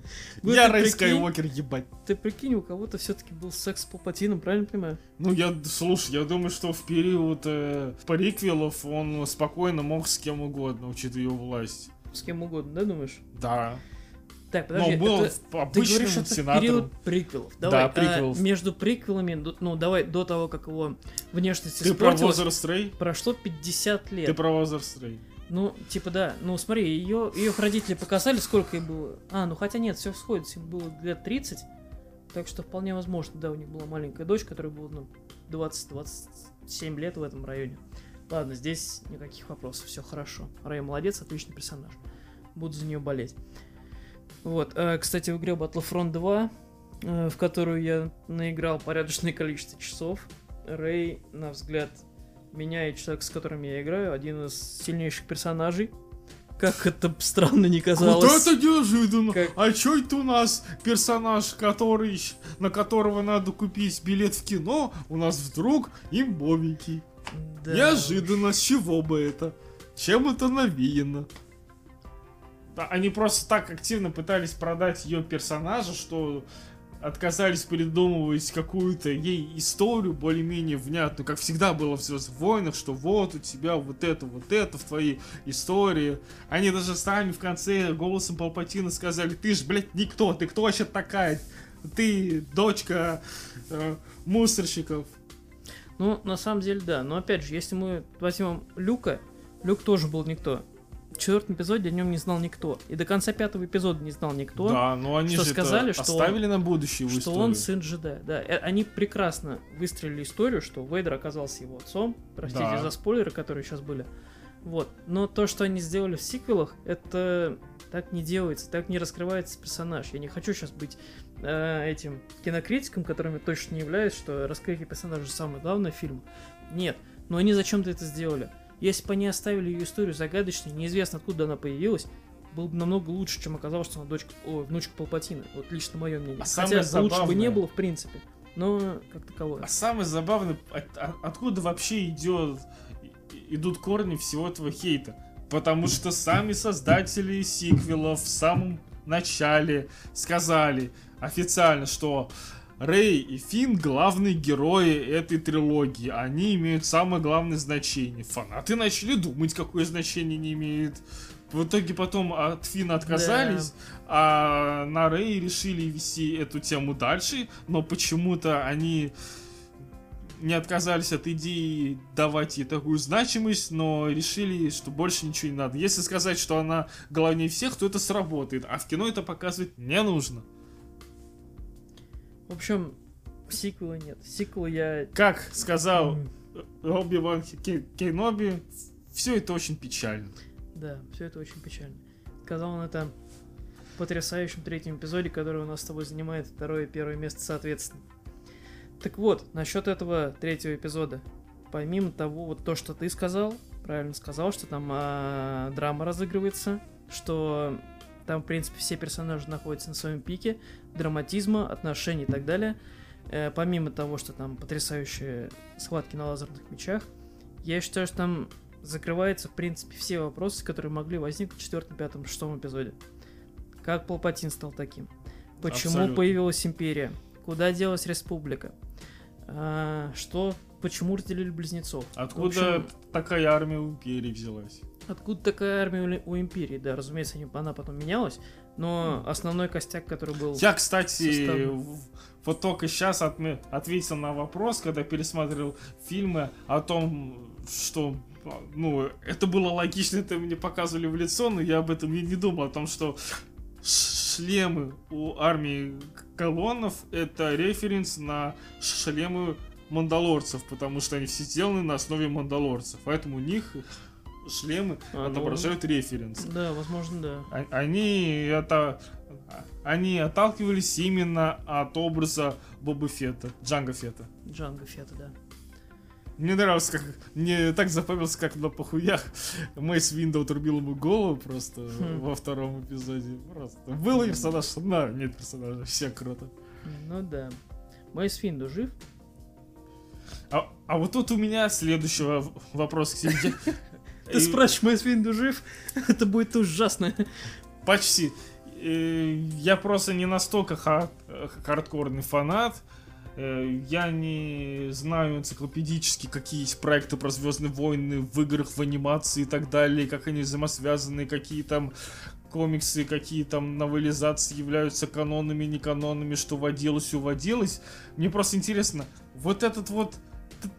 Ну, я Рэй Скайуокер, ебать. Ты прикинь, у кого-то все-таки был секс с Палпатином, правильно понимаю? Ну, я, слушай, я думаю, что в период э, приквелов он спокойно мог с кем угодно, учитывая ее власть. С кем угодно, да, думаешь? Да. Так, Но подожди, он был это- в- ты обычным говоришь, это сенатором. период приквелов. Давай, а, приквелов. между приквелами, ну, давай, до того, как его внешность Ты про испортилась, возраст Рэй? прошло 50 лет. Ты про возраст Рэй. Ну, типа, да. Ну, смотри, ее, ее родители показали, сколько ей было. А, ну хотя нет, все сходится, им было лет 30. Так что вполне возможно, да, у них была маленькая дочь, которой было, ну, 20-27 лет в этом районе. Ладно, здесь никаких вопросов, все хорошо. Рэй молодец, отличный персонаж. Буду за нее болеть. Вот, э, кстати, в игре Battlefront 2, э, в которую я наиграл порядочное количество часов, Рэй, на взгляд меня и человека, с которым я играю, один из сильнейших персонажей. Как это странно не казалось. Вот это неожиданно. Как- А чё это у нас персонаж, который, на которого надо купить билет в кино, у нас вдруг имбовенький. Да. Неожиданно, с чего бы это? Чем это навеяно? Да, они просто так активно пытались продать ее персонажа, что отказались придумывать какую-то ей историю более-менее внятную, как всегда было в Звездных войнах, что вот у тебя вот это, вот это в твоей истории. Они даже сами в конце голосом Палпатина сказали, ты ж, блядь, никто, ты кто вообще такая? Ты дочка э, мусорщиков. Ну, на самом деле, да. Но опять же, если мы возьмем Люка, Люк тоже был никто. В четвертом эпизоде о нем не знал никто. И до конца пятого эпизода не знал никто. Да, но они что же сказали, что оставили на будущее что историю. он сын джедая. Да, э, они прекрасно выстрелили историю, что Вейдер оказался его отцом. Простите Да. за спойлеры, которые сейчас были. Вот. Но то, что они сделали в сиквелах, это так не делается, так не раскрывается персонаж. Я не хочу сейчас быть э, этим кинокритиком, которым я точно не являюсь, что раскрытие персонажа самое главное в фильме. Нет. Но они зачем-то это сделали. Если бы они оставили ее историю загадочной, неизвестно откуда она появилась, было бы намного лучше, чем оказалось, что она дочка, о, внучка Палпатина. Вот лично мое мнение. А Хотя самое лучше бы не забавное- было, в принципе. Но как таковое. А самое забавное, от- от- откуда вообще идет, идут корни всего этого хейта? Потому что сами создатели сиквелов в самом начале сказали официально, что Рэй и Финн главные герои этой трилогии. Они имеют самое главное значение. Фанаты начали думать, какое значение не имеет. В итоге потом от Фина отказались, а на Рэй решили вести эту тему дальше, но почему-то они не отказались от идеи давать ей такую значимость, но решили, что больше ничего не надо. Если сказать, что она главнее всех, то это сработает, а в кино это показывать не нужно. В общем, сиквела нет. Сиквел я... Как сказал Робби Ван Кейноби, все это очень печально. Да, все это очень печально. Сказал он это в потрясающем третьем эпизоде, который у нас с тобой занимает второе и первое место соответственно. Так вот, насчет этого третьего эпизода. Помимо того, вот то, что ты сказал, правильно сказал, что там а, драма разыгрывается, что там, в принципе, все персонажи находятся на своем пике драматизма, отношений и так далее. Э, помимо того, что там потрясающие схватки на лазерных мечах, я считаю, что там закрываются, в принципе, все вопросы, которые могли возникнуть в четвертом, пятом, шестом эпизоде. Как Палпатин стал таким? Почему Абсолютно. появилась империя? Куда делась республика? А, что? Почему разделили близнецов? Откуда общем, такая армия у империи взялась? Откуда такая армия у империи? Да, разумеется, она потом менялась, но основной костяк, который был... Я, кстати, Состав. в- вот только сейчас ответил на вопрос, когда пересмотрел фильмы о том, что ну, это было логично, это мне показывали в лицо, но я об этом и не думал, о том, что шлемы у армии колоннов это референс на шлемы мандалорцев, потому что они все сделаны на основе мандалорцев, поэтому у них шлемы А, ну, отображают референс. Да, возможно, да. А- Они это они отталкивались именно от образа Боба Фетта, Джанга Фетта. Джанго Фета, да. Мне нравилось, как мне так запомнился, как на похуях Мейс Винда отрубил ему голову просто Хм. во втором эпизоде. Просто был персонаж, на, нет персонажа, все круто. Ну да. Мейс Винду жив? А, а вот тут у меня следующий во- вопрос к тебе. Ты спрашиваешь, Мейс Винду жив? Это будет ужасно. Почти. Э, Я просто не настолько ха- хардкорный фанат. Э, Я не знаю энциклопедически, какие есть проекты про Звездные войны в играх, в анимации и так далее, как они взаимосвязаны, какие там комиксы, какие там новелизации являются канонами, не канонами, что водилось, уводилось. Мне просто интересно, вот этот вот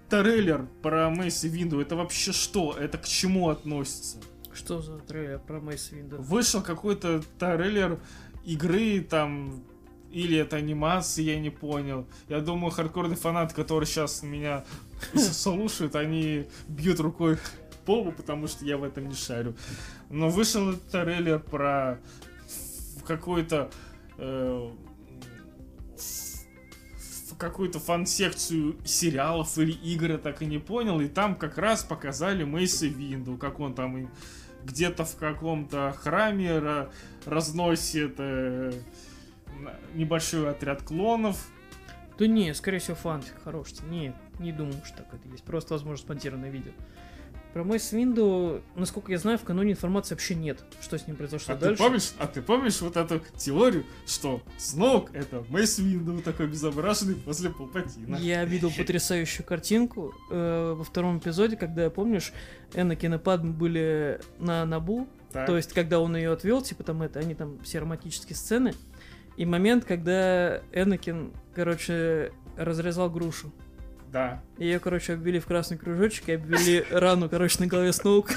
трейлер про Мейси Винду, это вообще что? Это к чему относится? Что за трейлер про Мейс Винду? Вышел какой-то трейлер игры там или это анимация, я не понял. Я думаю, хардкорный фанат, который сейчас меня слушает, они бьют рукой по лбу, потому что я в этом не шарю. Но вышел трейлер про какой-то э, какую-то фан-секцию сериалов или игр, я так и не понял. И там как раз показали Мейса Винду, как он там где-то в каком-то храме ра- разносит э, небольшой отряд клонов. Да не, скорее всего, фанфик хороший. Нет, не думаю, что так это есть. Просто, возможно, спонтированное видео. Про Мейс Винду, насколько я знаю, в каноне информации вообще нет, что с ним произошло А ты, дальше. помнишь, а ты помнишь вот эту теорию, что Сноук это Мейс Винду такой безображенный после Палпатина? Я видел потрясающую картинку э, во втором эпизоде, когда, помнишь, Энакин и Падм были на Набу, Так. то есть, когда он ее отвел, типа там это, они там все романтические сцены, и момент, когда Энакин, короче, разрезал грушу. Да. Ее, короче, обвели в красный кружочек и обвели рану, короче, на голове Сноука.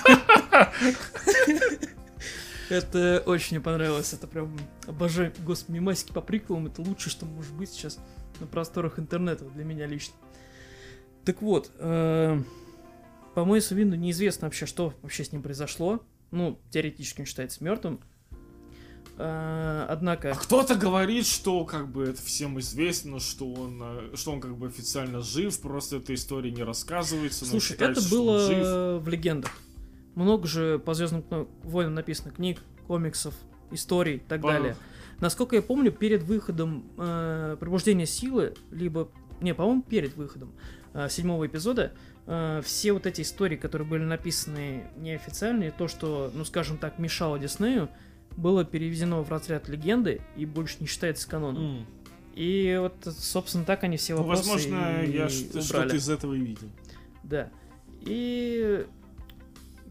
Это очень мне понравилось. Это прям обожаю. Господи, мемасики по приквелам это лучшее, что может быть сейчас на просторах интернета для меня лично. Так вот, э, по Мойсу Винду неизвестно вообще, что вообще с ним произошло. Ну, теоретически он считается мертвым. Э, однако... А кто-то говорит, что как бы это всем известно, что он, э, что он как бы официально жив, просто эта история не рассказывается. Слушай, считается, это было в легендах. Много же по Звездным войнам написано книг, комиксов, историй и так По- далее. Насколько я помню, перед выходом э, пробуждения силы, либо. Не, по-моему, перед выходом э, седьмого эпизода, э, все вот эти истории, которые были написаны неофициальные, то, что, ну скажем так, мешало Диснею, было переведено в разряд легенды и больше не считается каноном. М. И вот, собственно, так они все Ну, вопросы возможно, и я что-то из этого и видел. Да. И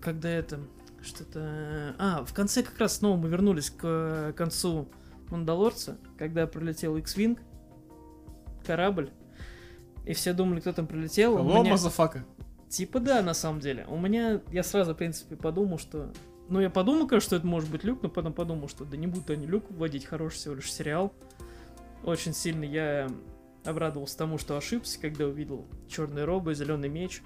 когда это что-то... А, в конце как раз снова мы вернулись к концу Мандалорца, когда пролетел X-Wing, корабль, и все думали, кто там прилетел. Hello, меня- motherfucker. Типа да, на самом деле. У меня, я сразу, в принципе, подумал, что... Ну, я подумал, конечно, что это может быть Люк, но потом подумал, что да не будут они Люка вводить, хороший всего лишь сериал. Очень сильно я обрадовался тому, что ошибся, когда увидел черные робы, зеленый меч.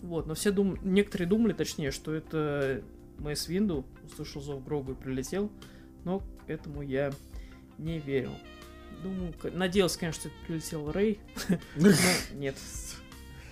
Вот, но все дум... некоторые думали, точнее, что это Мэйс Винду услышал зов Грогу и прилетел, но к этому я не верил. Думаю, надеялся, конечно, что это прилетел Рэй, но нет,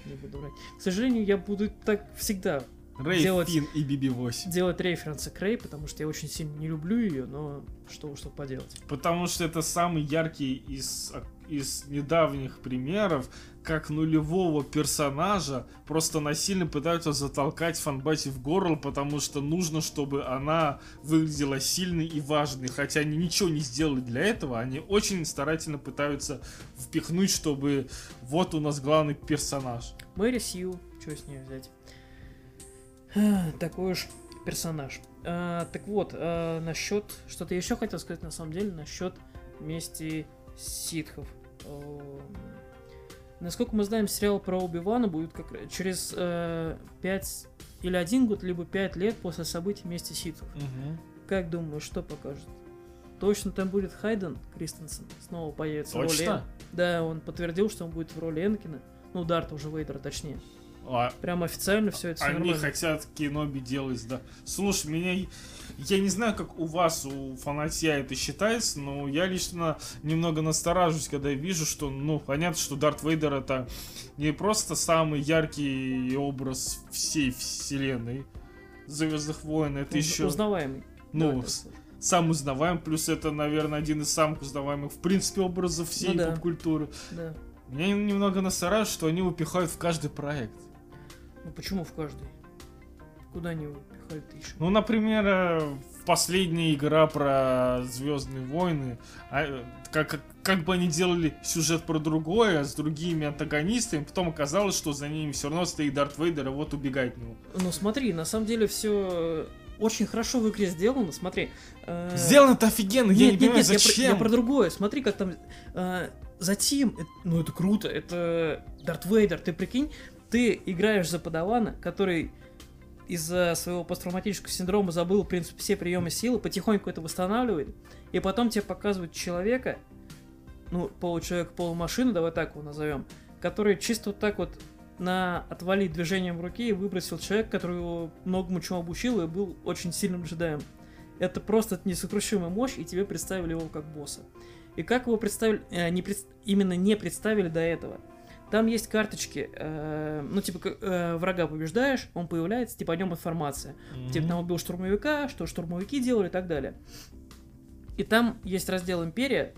не буду врать. К сожалению, я буду так всегда Рэй, Делать- Финн и BB-8. делать референсы к Рэй, потому что я очень сильно не люблю ее, но что уж тут поделать. Потому что это самый яркий из, из недавних примеров, как нулевого персонажа просто насильно пытаются затолкать фанбазе в горло, потому что нужно, чтобы она выглядела сильной и важной. Хотя они ничего не сделали для этого, они очень старательно пытаются впихнуть, чтобы вот у нас главный персонаж. Мэри Сью, что с нее взять? А, Такой уж персонаж. А, так вот, а, насчет... Что-то еще хотел сказать, на самом деле, насчет мести ситхов. Эм, Насколько мы знаем, сериал про Оби-Вана будет как через 5 или один год, либо 5 лет после событий вместе ситхов. Как думаешь, что покажет? Точно там будет Хайден Кристенсен? Снова появится в роли Точно? Да, он подтвердил, что он будет в роли Энакина. Ну, Дарта уже Вейдера, точнее. А, Прям официально все это всё Они нормально. хотят Киноби делать, да. Слушай, меня... Я не знаю, как у вас, у фанатья это считается, но я лично немного настораживаюсь, когда я вижу, что, ну, понятно, что Дарт Вейдер это не просто самый яркий образ всей вселенной Звездных войн, это Уз- еще Узнаваемый. Ну, сказать. сам узнаваем, плюс это, наверное, один из самых узнаваемых, в принципе, образов всей Ну да. поп-культуры. Да. Меня немного настораживает, что они упихают в каждый проект. Ну почему в каждый? Куда они его еще? Ну, например, э, последняя игра про Звездные войны, а, э, как, как, бы они делали сюжет про другое, с другими антагонистами, потом оказалось, что за ними все равно стоит Дарт Вейдер, а вот убегает от него. Ну смотри, на самом деле все очень хорошо в игре сделано. Смотри. э, Сделано-то офигенно, я не нет, понимаю, нет, я про- зачем. Я про, другое. Смотри, как там. э, затем, ну это круто, это Дарт Вейдер, ты прикинь, ты играешь за подавана, который из-за своего посттравматического синдрома забыл, в принципе, все приемы силы, потихоньку это восстанавливает, и потом тебе показывают человека, ну, получеловек, полумашину, давай так его назовем, который чисто вот так вот на отвали движением руки и выбросил человека, который его многому чему обучил и был очень сильным джедаем. Это просто несокрушимая мощь, и тебе представили его как босса. И как его представили, э, не пред- именно не представили до этого. Там есть карточки, э, ну, типа, э, врага побеждаешь, он появляется, типа, о нем информация. Мгм. Типа, там убил штурмовика, что штурмовики делали и так далее. И там есть раздел Империя,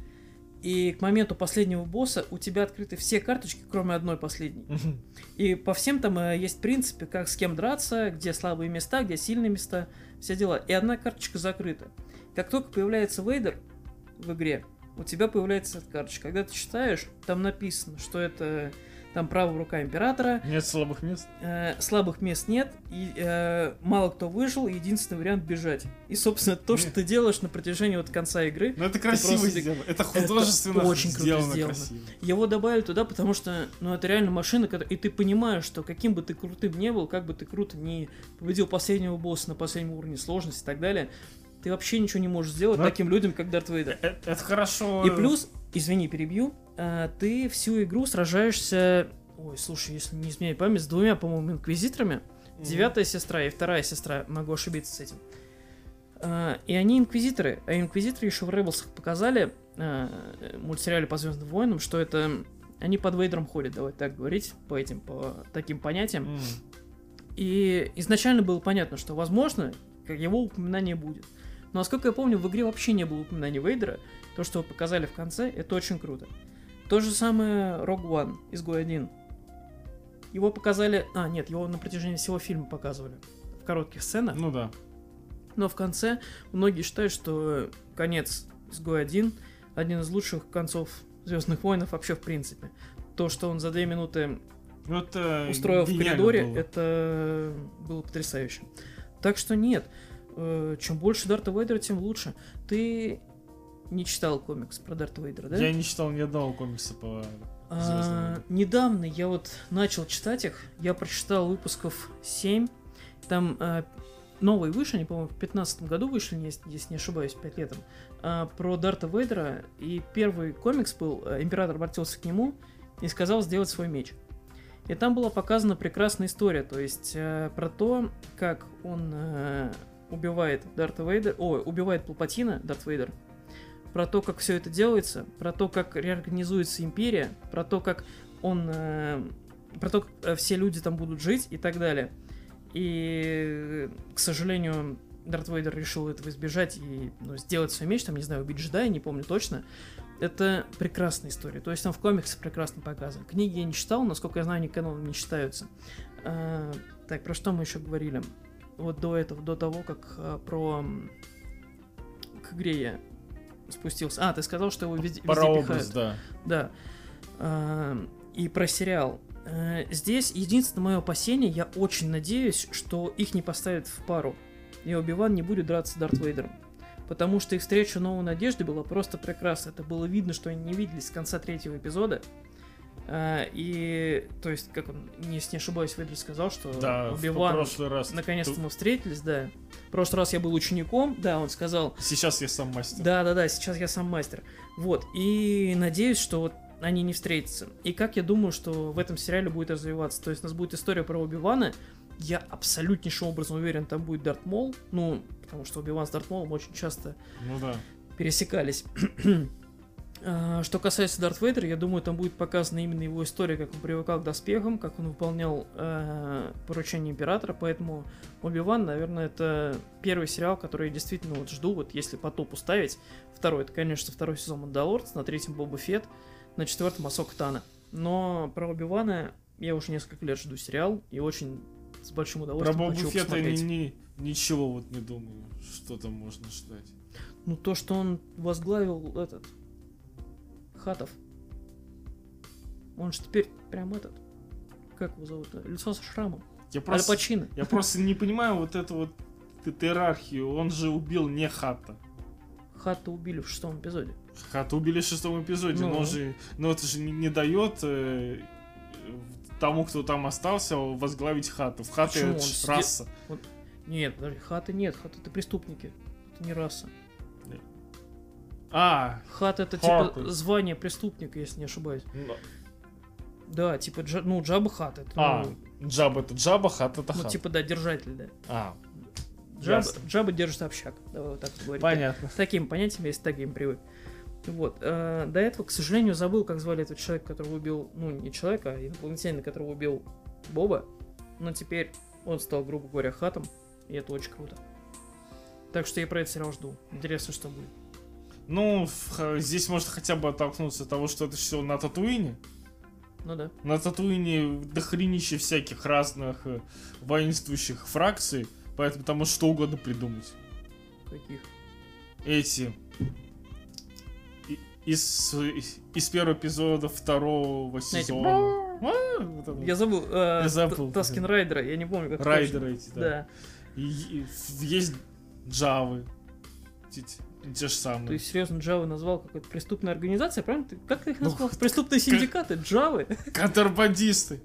и к моменту последнего босса у тебя открыты все карточки, кроме одной последней. Мгм. И по всем там э, есть принципы, как с кем драться, где слабые места, где сильные места, все дела. И одна карточка закрыта. Как только появляется Вейдер в игре, у тебя появляется эта карточка. Когда ты читаешь, там написано, что это там правая рука императора, Нет слабых мест. э, слабых мест нет, и э, мало кто выжил, и единственный вариант бежать. И, собственно, то, что Нет. ты делаешь на протяжении вот конца игры, Ну это красиво просто- сделано. Это художественно очень круто сделано, сделано. красиво. Его добавили туда, потому что, ну, это реально машина, которая- и ты понимаешь, что каким бы ты крутым не был, как бы ты круто не победил последнего босса на последнем уровне сложности и так далее, ты вообще ничего не можешь сделать Ну, таким людям, как Дарт Вейдер. Э, Это хорошо. И плюс, извини, перебью, а, ты всю игру сражаешься, ой, слушай, если не изменяй память, с двумя, по-моему, инквизиторами, Мгм. девятая сестра и вторая сестра, могу ошибиться с этим. А, И они инквизиторы, а инквизиторы еще в Ребелсах показали, э, мультсериале по Звездным войнам, что это они под Вейдером ходят, давай так говорить, по этим, по таким понятиям. М. И изначально было понятно, что, возможно, его упоминание будет. Но, насколько я помню, в игре вообще не было упоминания Вейдера. То, что вы показали в конце, это очень круто. То же самое Rogue One, Изгой 1. Его показали... А, нет, его на протяжении всего фильма показывали. В коротких сценах. Ну да. Но в конце многие считают, что конец Изгой 1 один из лучших концов Звездных войнов вообще в принципе. То, что он за две минуты Ну, это устроил в коридоре, было. это было потрясающе. Так что нет, э, чем больше Дарта Вейдера, тем лучше. Ты не читал комикс про Дарта Вейдера, да? Я не читал ни одного комикса по А, недавно я вот начал читать их, я прочитал выпусков 7, там а, новые вышли, они, по-моему, в 15 году вышли, если, если не ошибаюсь, 5 летом, а, про Дарта Вейдера, и первый комикс был, а, император обратился к нему и сказал сделать свой меч. И там была показана прекрасная история, то есть э, про то, как он э, убивает Дарта Вейдера, ой, убивает Палпатина, Дарт Вейдер, про то, как все это делается, про то, как реорганизуется империя, про то, как он, э, про то, как э, все люди там будут жить и так далее. И, к сожалению, Дарт Вейдер решил этого избежать и ну, сделать свой меч, там, не знаю, убить джедая, не помню точно. Это прекрасная история. То есть там в комиксах прекрасно показано. Книги я не читал, насколько я знаю, они каноном не считаются. А, так, про что мы еще говорили? Вот до этого, до того, как а, про к игре я спустился. А, ты сказал, что его везде, везде Прообраз, пихают. да. Да. А, И про сериал. Э, Здесь единственное мое опасение, я очень надеюсь, что их не поставят в пару. И Оби-Ван не будет драться с Дарт Вейдером. Потому что их встреча Новой Надежды была просто прекрасна. Это было видно, что они не виделись с конца третьего эпизода. А, И, то есть, как он, если не ошибаюсь, Вейдер сказал, что Да, Оби-Ван, прошлый раз. наконец-то Ту- мы встретились, да. В прошлый раз я был учеником, да, он сказал, Сейчас я сам мастер. да, да, да, сейчас я сам мастер. Вот. И надеюсь, что вот они не встретятся. И как я думаю, что в этом сериале будет развиваться. То есть у нас будет история про Оби-Вана. Я абсолютнейшим образом уверен, там будет Дарт Мол. Ну, потому что Оби-Ван с Дарт Молом очень часто Ну да. пересекались. А, Что касается Дарт Вейдера, я думаю, там будет показана именно его история, как он привыкал к доспехам, как он выполнял э, поручения Императора, поэтому Оби-Ван, наверное, это первый сериал, который я действительно вот жду, вот если по топу ставить. Второй, это, конечно, второй сезон Мандалорц, на третьем Боба Фетт, на четвертом Асока Тана. Но про Оби-Вана я уже несколько лет жду сериал, и очень с большим Про удовольствием Бобу хочу его Фетта посмотреть. ни- ни- ничего вот не думаю, что там можно ждать. Ну, то, что он возглавил этот... Хатов. Он же теперь прям этот... Как его зовут? Лицо со шрамом. Я Аль просто, Пачино. я просто не понимаю вот эту вот иерархию. Он же убил не Хата. Хата убили в шестом эпизоде. Хата убили в шестом эпизоде, Ну. но же, но это же не, не дает э, тому, кто там остался, возглавить Хату. В Хата это Он ж сидит- раса. Нет, подожди, Хата нет. Хата это преступники. Это не раса. А, Хата это Хаты. типа звание преступника, если не ошибаюсь. ну, Да, типа, Джа- ну, Джаба Хата. Это, а, ну, Джаба это Джаба, Хат это ну, Хат. типа, да, держатель, да. А, Джаба, Ясно. Джаба держит общак. Давай вот так говорить. понятно. С таким понятием, если так им привык. Вот. э, до этого, к сожалению, забыл, как звали этого человека, которого убил, ну, не человека, а инопланетянина, которого убил Боба. Но теперь он стал, грубо говоря, хатом, и это очень круто. Так что я про этот сериал жду. Интересно, что будет. Ну, здесь можно хотя бы оттолкнуться от того, что это все на Татуине. Ну да. На Татуине дохренище всяких разных э, воинствующих фракций, поэтому там можно что угодно придумать. Каких? Эти и- из, из первого эпизода второго Знаете, сезона. А, вот Я забыл. э, Я забыл. Таскин Райдера, я не помню, как Райдеры эти, да. Да. И, и есть Джавы. Те, те же самые. То есть, серьезно, Джавы назвал какой-то преступная организация, правильно? Ты, как ты их Ну, назвал? Преступные синдикаты? Джавы? Контрабандисты.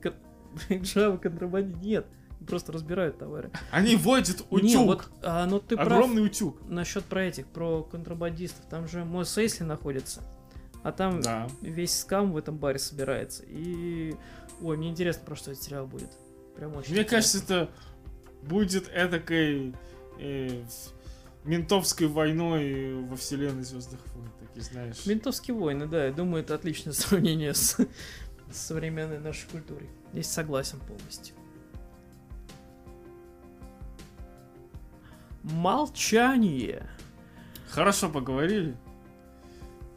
Джавы контрабанде нет. Просто разбирают товары. Они водят утюг. Не, вот, а, ну ты прав. Огромный утюг. Насчет про этих, про контрабандистов. Там же мой Сейсли находится. А там Да. весь скам в этом баре собирается. И... Ой, мне интересно, про что этот сериал будет. Прям очень Мне интересно. кажется, это будет этакой э, ментовской войной во вселенной Звездных войн, такие знаешь. Ментовские войны, да, я думаю, это отличное сравнение с, с современной нашей культурой. Здесь согласен полностью. Молчание. Хорошо поговорили.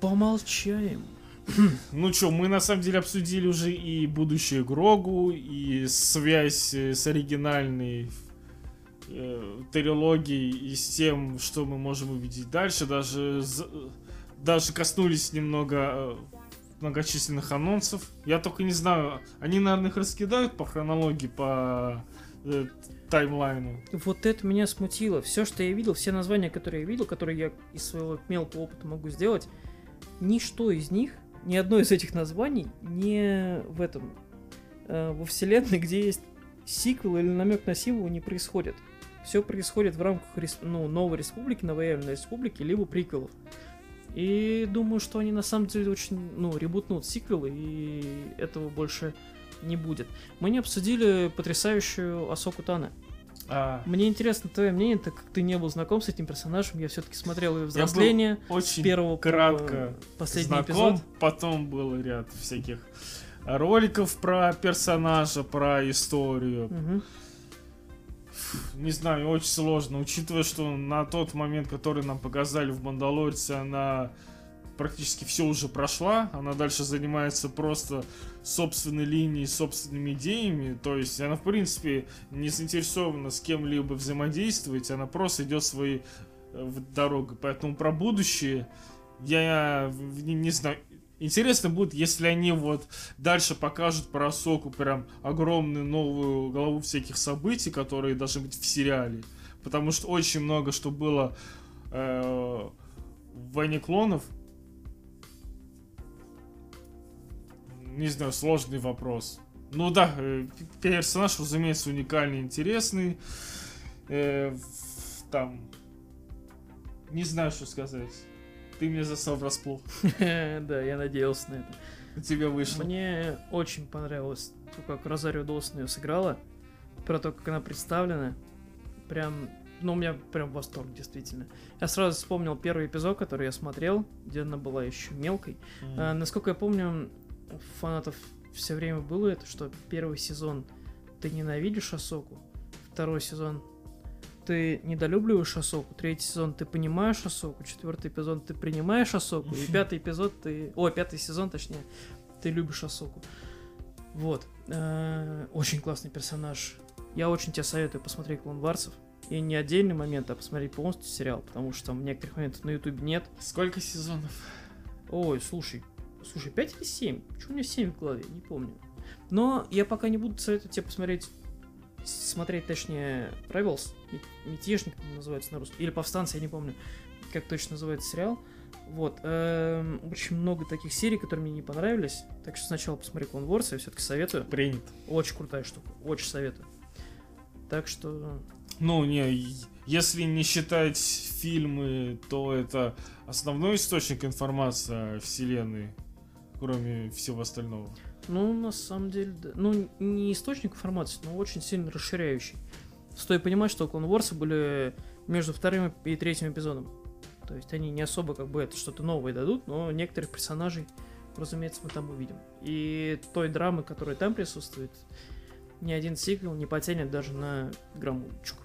Помолчаем. Ну чё, мы на самом деле обсудили уже и будущее Грогу, и связь э, с оригинальной э, трилогией, и с тем, что мы можем увидеть дальше. Даже даже коснулись немного э, многочисленных анонсов. Я только не знаю, они, наверное, их раскидают по хронологии, по э, таймлайну. Вот это меня смутило. Все, что я видел, все названия, которые я видел, которые я из своего мелкого опыта могу сделать, ничто из них, ни одно из этих названий не в этом, э, во вселенной, где есть сиквел или намек на символ, не происходит. Все происходит в рамках ну, новой республики, новоявленной республики, либо приколов. И думаю, что они на самом деле очень, ну, ребутнут сиквелы, и этого больше не будет. Мы не обсудили потрясающую Асоку Тана. А, Мне интересно твое мнение, так как ты не был знаком с этим персонажем, я все-таки смотрел ее взросление с очень первого по кратко последний знаком. эпизод. Потом был ряд всяких роликов про персонажа, про историю. Мгм. Не знаю, очень сложно, учитывая, что на тот момент, который нам показали в Мандалорце, она практически все уже прошла, она дальше занимается просто собственной линией, собственными идеями, то есть она, в принципе, не заинтересована с кем-либо взаимодействовать, она просто идет своей э, дорогой, поэтому про будущее я не, не знаю, Интересно будет, если они вот дальше покажут про Соку прям огромную новую голову всяких событий, которые должны быть в сериале. Потому что очень много что было э, в Войне клонов. Не знаю, сложный вопрос. Ну да, э, персонаж, разумеется, уникальный, интересный. Э, там... Не знаю, что сказать. Ты меня застал врасплох. Да, я надеялся на это. У тебя вышло. Мне очень понравилось то, как Розарио Доусон ее сыграла, про то, как она представлена. Прям, ну, у меня прям восторг, действительно. Я сразу вспомнил первый эпизод, который я смотрел, где она была еще мелкой. Мгм. А, насколько я помню, у фанатов все время было это, что первый сезон ты ненавидишь Асоку, второй сезон ты недолюбливаешь Асоку, третий сезон ты понимаешь Асоку, четвертый эпизод ты принимаешь Асоку, и пятый эпизод ты... О, пятый сезон, точнее, ты любишь Асоку. Вот. Э, Очень классный персонаж. Я очень тебе советую посмотреть Клон Варсов. И не отдельный момент, а посмотреть полностью сериал, потому что там некоторых моментов на Ютубе нет. Сколько сезонов? Ой, слушай, слушай, 5 или 7? Почему у меня 7 в голове? Не помню. Но я пока не буду советовать тебе посмотреть, смотреть, точнее, Rebels, Мятежник называется на русском, или Повстанцы, я не помню, как точно называется сериал. Вот, эм, очень много таких серий, которые мне не понравились, так что сначала посмотри Clone Wars, я все-таки советую. Принято. Очень крутая штука, очень советую. Так что, Ну, не, если не считать фильмы, то это основной источник информации о вселенной, кроме всего остального. Ну, на самом деле, да. Ну, не источник информации, но очень сильно расширяющий. Стоит понимать, что Clone Wars были между вторым и третьим эпизодом. То есть они не особо как бы это что-то новое дадут, но некоторых персонажей, разумеется, мы там увидим. И той драмы, которая там присутствует, ни один сиквел не потянет даже на граммулечку.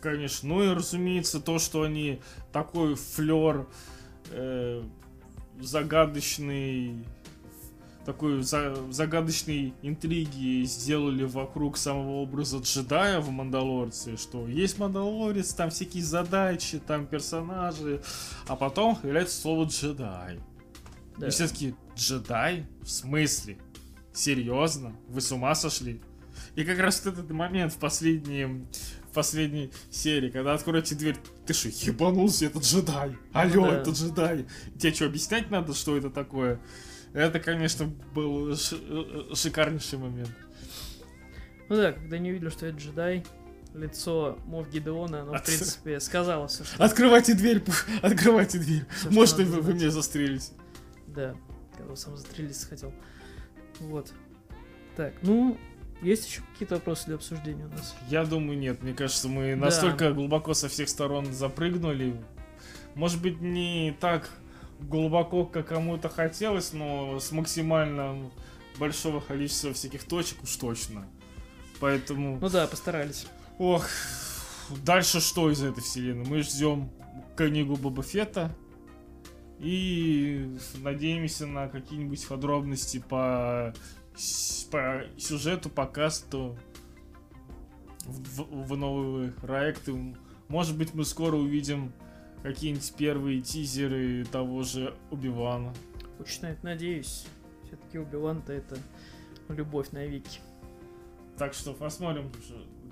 Конечно. Ну и, разумеется, то, что они такой флер э, загадочный такой за- загадочной интриги сделали вокруг самого образа джедая в Мандалорце, что есть Мандалорец, там всякие задачи, там персонажи, а потом появляется слово джедай. Да. И все таки джедай? В смысле? Серьезно? Вы с ума сошли? И как раз вот этот момент в последнем в последней серии, когда откроете дверь, ты что, ебанулся, это джедай? Алло, да. это джедай. Тебе что, объяснять надо, что это такое? Это, конечно, был э, шикарнейший момент. Ну да, когда не увидели, что это джедай, лицо Мов Гидеона, оно, в От- принципе, сказала все, что... Открывайте дверь, открывайте дверь. что Может, вы, вы мне застрелите. Да, когда сам застрелиться хотел. Вот. Так, ну, есть еще какие-то вопросы для обсуждения у нас? Я думаю, нет. Мне кажется, мы Да. настолько глубоко со всех сторон запрыгнули. Может быть, не так глубоко, как кому-то хотелось, но с максимально большого количества всяких точек уж точно. Поэтому, Ну да, постарались. ох, дальше что из этой вселенной? Мы ждем книгу Боба Фетта и надеемся на какие-нибудь подробности по, по сюжету, по касту в, в- в новые проекты. Может быть, мы скоро увидим какие-нибудь первые тизеры того же Убивана. Очень на это надеюсь. Все-таки Убиван-то это любовь навеки. Так что посмотрим,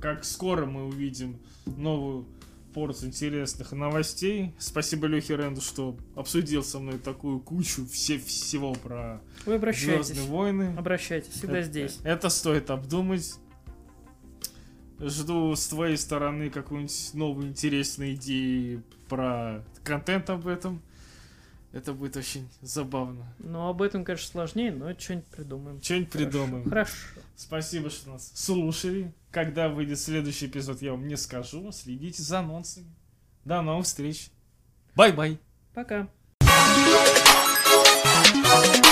как скоро мы увидим новую порцию интересных новостей. Спасибо Лехе Ренду, что обсудил со мной такую кучу все, всего про Вы обращайтесь. Звездные войны. Обращайтесь, всегда это, здесь. Это стоит обдумать. Жду с твоей стороны какую-нибудь новую интересную идею про контент об этом. Это будет очень забавно. Ну, об этом, конечно, сложнее, но что-нибудь придумаем. Что-нибудь придумаем. Хорошо. Спасибо, что нас слушали. Когда выйдет следующий эпизод, я вам не скажу. Следите за анонсами. До новых встреч. Bye-bye. Пока. thank you